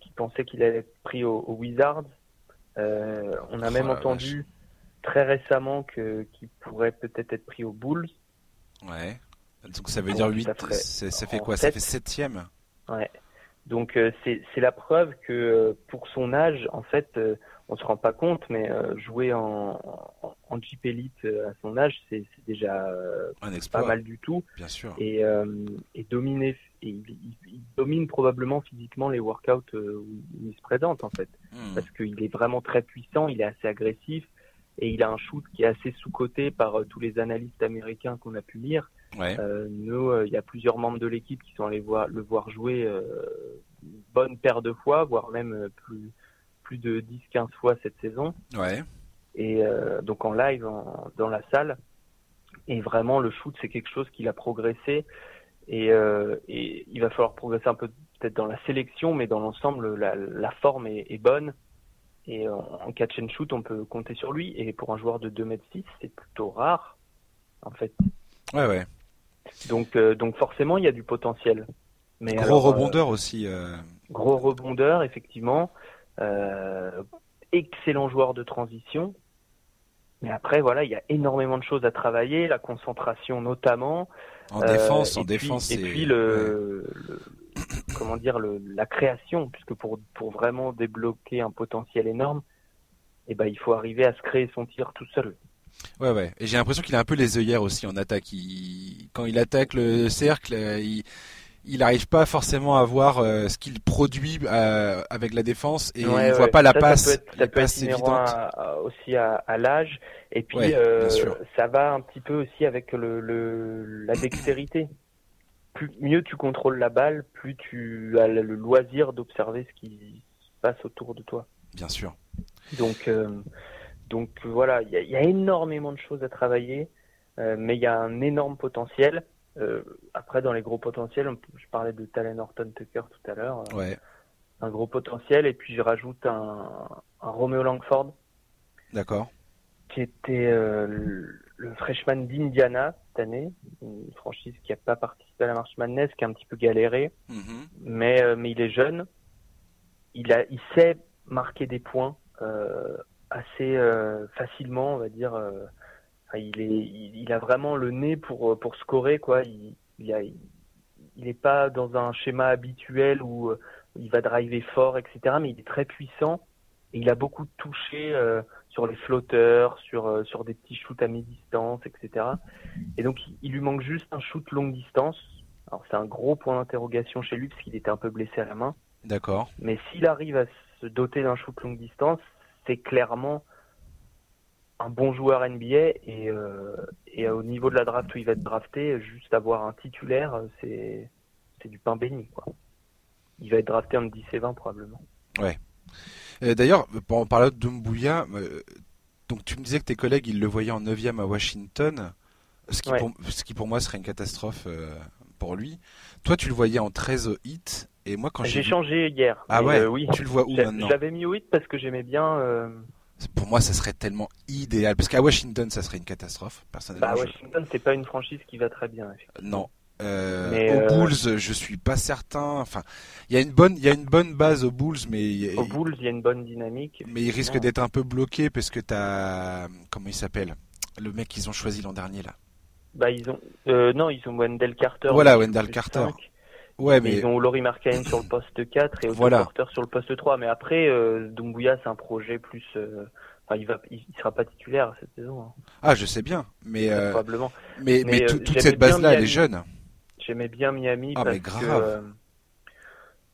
qui pensaient qu'il allait être pris au, au Wizards. on a oh même entendu très récemment que qu'il pourrait peut-être être pris aux Bulls. Ouais. Donc ça veut dire 8, ça, fait quoi? Ça fait septième? Ouais. Donc euh, c'est la preuve que euh, pour son âge, en fait, euh, on se rend pas compte, mais jouer en, en, Jeep Elite à son âge, c'est déjà pas mal du tout. Bien sûr. Et, et dominer, et il, domine probablement physiquement les workouts où il se présente en fait, hmm. parce qu'il est vraiment très puissant, il est assez agressif et il a un shoot qui est assez sous-coté par tous les analystes américains qu'on a pu lire. Euh, nous, euh, il y a plusieurs membres de l'équipe qui sont allés voir, le voir jouer euh, une bonne paire de fois, voire même plus, plus de 10-15 fois cette saison. Ouais. Et donc en live, dans la salle. Et vraiment, le shoot, c'est quelque chose qui a progressé. Et, et, il va falloir progresser un peu peut-être dans la sélection, mais dans l'ensemble, la, la, forme est, est, bonne. Et en, catch and shoot, on peut compter sur lui. Et pour un joueur de 2m6, c'est plutôt rare, en fait. Ouais, ouais. Donc, euh, donc forcément, il y a du potentiel. Mais gros rebondeur aussi. Euh. Gros rebondeur, effectivement. excellent joueur de transition. Mais après, voilà, il y a énormément de choses à travailler, la concentration notamment. En défense, en défense. et puis le, comment dire, le, la création, puisque pour pour vraiment débloquer un potentiel énorme, eh ben il faut arriver à se créer son tir tout seul. Ouais, ouais. Et j'ai l'impression qu'il a un peu les œillères aussi en attaque. Il... Quand il attaque le cercle, euh, il il n'arrive pas forcément à voir euh, ce qu'il produit euh, avec la défense et il ne voit pas la passe, ça peut être, ça évidente. aussi à, à l'âge et puis ça va un petit peu aussi avec le, le la dextérité. Plus mieux tu contrôles la balle, plus tu as le loisir d'observer ce qui se passe autour de toi. Bien sûr. Donc donc voilà, il y, a énormément de choses à travailler, euh, mais il y a un énorme potentiel. Euh, après, dans les gros potentiels, je parlais de Talen Horton Tucker tout à l'heure. Euh, ouais. Un gros potentiel, et puis je rajoute un, un Romeo Langford. D'accord. Qui était le, freshman d'Indiana cette année, une franchise qui n'a pas participé à la Marche Madness, qui a un petit peu galéré, mm-hmm. mais, mais il est jeune. Il, a, il sait marquer des points. Euh, assez euh, facilement, on va dire. Euh, il est, il, a vraiment le nez pour pour scorer quoi. Il, il a, il est pas dans un schéma habituel où euh, il va driver fort, etc. Mais il est très puissant et il a beaucoup touché sur les flotteurs, sur sur des petits shoots à mi-distance, etc. Et donc il lui manque juste un shoot longue distance. Alors c'est un gros point d'interrogation chez lui parce qu'il était un peu blessé à la main. D'accord. Mais s'il arrive à se doter d'un shoot longue distance, c'est clairement un bon joueur NBA et, euh, et au niveau de la draft où il va être drafté, juste avoir un titulaire, c'est du pain béni quoi. Il va être drafté en 10 et 20 probablement. Ouais. D'ailleurs, pour en parler de Doumbouya, euh, donc tu me disais que tes collègues ils le voyaient en 9 à Washington, ce qui, pour, ce qui pour moi serait une catastrophe euh, pour lui. Toi, tu le voyais en 13 au hit et moi quand j'ai changé hier. Ah ouais. oui. Tu le vois où maintenant Je l'avais mis au hit parce que j'aimais bien pour moi, ça serait tellement idéal. Parce qu'à Washington, ça serait une catastrophe, personnellement. Bah, Washington, c'est pas une franchise qui va très bien. Non. Euh, aux euh, Bulls, je suis pas certain. Enfin, il y a une bonne, il y a une bonne base aux Bulls, mais aux Bulls, il y a une bonne dynamique. Mais il risque d'être un peu bloqué parce que t'as, comment il s'appelle, le mec qu'ils ont choisi l'an dernier là. Bah ils ont, euh, non, ils ont Wendell Carter. Voilà, Wendell Carter. Ouais, mais... Ils ont Laurie Marcaine sur le poste 4 et Otto voilà. sur le poste 3. Mais après, euh, Dumbuya, c'est un projet plus... Euh, enfin, il va, il sera pas titulaire cette saison. Hein. Ah, je sais bien. Mais, euh... probablement. Mais, mais, euh, toute cette base-là, elle est jeune. J'aimais bien Miami ah, parce mais grave. que...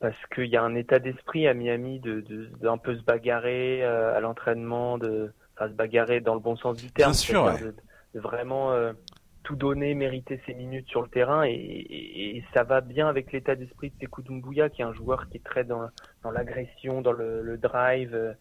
Parce qu'il y a un état d'esprit à Miami de, de, un peu se bagarrer à l'entraînement, de enfin, se bagarrer dans le bon sens du terme. Bien sûr, de, vraiment tout donner, mériter ses minutes sur le terrain et, ça va bien avec l'état d'esprit de Sekou Doumbouya qui est un joueur qui est très dans, dans l'agression, dans le, drive,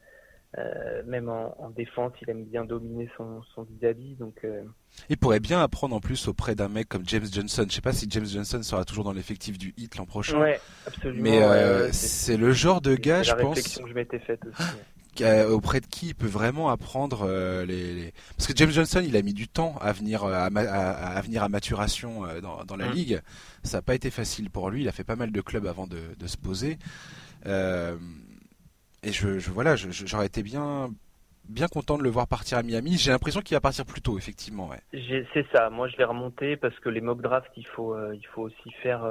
euh, même en, défense, il aime bien dominer son, son vis-à-vis. donc, euh, Il pourrait bien apprendre en plus auprès d'un mec comme James Johnson. Je sais pas si James Johnson sera toujours dans l'effectif du Hit l'an prochain. Ouais, absolument. Mais euh, c'est le genre de gars, je pense. que je m'étais faite aussi. Auprès de qui il peut vraiment apprendre euh, les, parce que James Johnson il a mis du temps à venir euh, à, à, venir à maturation euh, dans, dans la mm. ligue. Ça n'a pas été facile pour lui. Il a fait pas mal de clubs avant de, de se poser. Euh, et je, je voilà j'aurais été bien bien content de le voir partir à Miami. J'ai l'impression qu'il va partir plus tôt effectivement ouais. c'est ça. Moi je l'ai remonté parce que les mock drafts il faut il faut aussi faire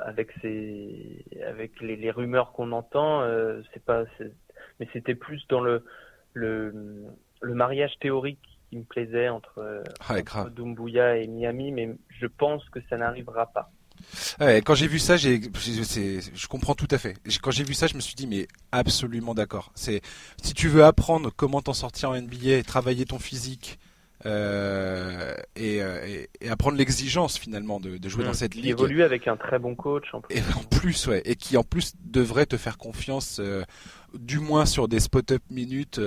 avec ces avec les, les rumeurs qu'on entend c'est pas mais c'était plus dans le, le, le mariage théorique qui me plaisait entre, ah, Dumbuya et Miami, mais je pense que ça n'arrivera pas. Ah quand j'ai vu ça, j'ai, je comprends tout à fait. Quand j'ai vu ça, je me suis dit mais absolument d'accord. C'est si tu veux apprendre comment t'en sortir en NBA, travailler ton physique, euh, euh, et, apprendre l'exigence finalement de, jouer dans mmh. cette ligue. évolue avec un très bon coach en plus. Et en plus, ouais, et qui en plus devrait te faire confiance, euh, du moins sur des spot-up minutes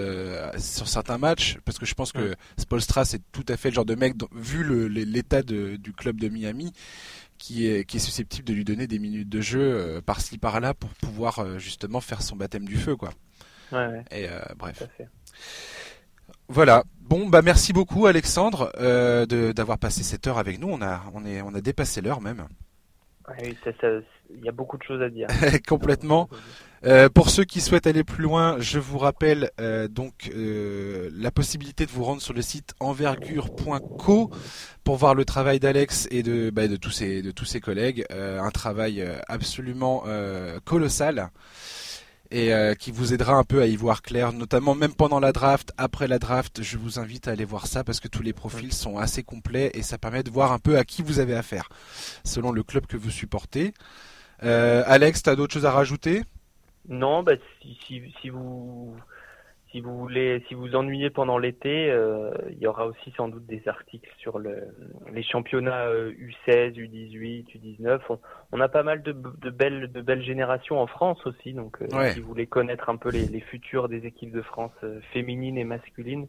sur certains matchs, parce que je pense que. Spolstra c'est tout à fait le genre de mec, vu l'état du club de Miami, qui est, qui est susceptible de lui donner des minutes de jeu par-ci par-là pour pouvoir justement faire son baptême du feu, quoi. Ouais, ouais. Et bref. Voilà. Bon, bah merci beaucoup Alexandre euh, d'avoir passé cette heure avec nous. On a, on est, on a dépassé l'heure même. Oui, il y a beaucoup de choses à dire. Complètement. Euh, pour ceux qui souhaitent aller plus loin, je vous rappelle euh, donc euh, la possibilité de vous rendre sur le site envergure.co pour voir le travail d'Alex et de, bah, de tous ses de tous ses collègues. un travail absolument colossal et euh, qui vous aidera un peu à y voir clair, notamment même pendant la draft, après la draft, je vous invite à aller voir ça parce que tous les profils sont assez complets et ça permet de voir un peu à qui vous avez affaire, selon le club que vous supportez. Euh, Alex, tu as d'autres choses à rajouter? Non, bah, si, si, si vous si vous voulez, si vous ennuyez pendant l'été, euh, il y aura aussi sans doute des articles sur le, les championnats U16, U18, U19. On, a pas mal de, de, belles, de belles générations en France aussi, donc euh, si vous voulez connaître un peu les, les futurs des équipes de France euh, féminines et masculines,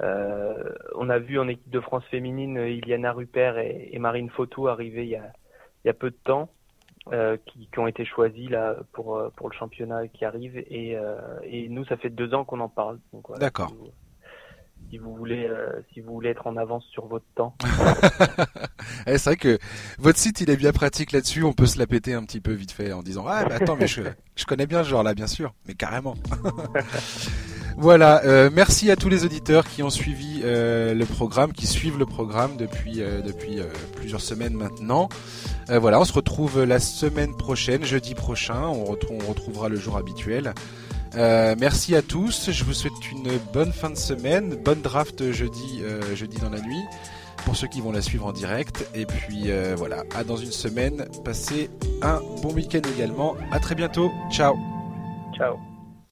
on a vu en équipe de France féminine Iliana Rupert et, et Marine Fautou arriver il y a, il y a peu de temps. Euh, qui, qui, ont été choisis là pour euh, pour le championnat qui arrive et, euh, et nous ça fait deux ans qu'on en parle. D'accord. Si, vous voulez si vous voulez être en avance sur votre temps. Eh, c'est vrai que votre site il est bien pratique là-dessus. On peut se la péter un petit peu vite fait en disant ah mais attends mais je je connais bien ce genre là bien sûr mais carrément. Voilà, euh, merci à tous les auditeurs qui ont suivi euh, le programme, qui suivent le programme depuis, euh, depuis plusieurs semaines maintenant. voilà, on se retrouve la semaine prochaine, jeudi prochain, on, retrouvera le jour habituel. merci à tous. Je vous souhaite une bonne fin de semaine, bonne draft jeudi, jeudi dans la nuit pour ceux qui vont la suivre en direct. Et puis voilà, à dans une semaine. Passez un bon week-end également. À très bientôt. Ciao. Ciao.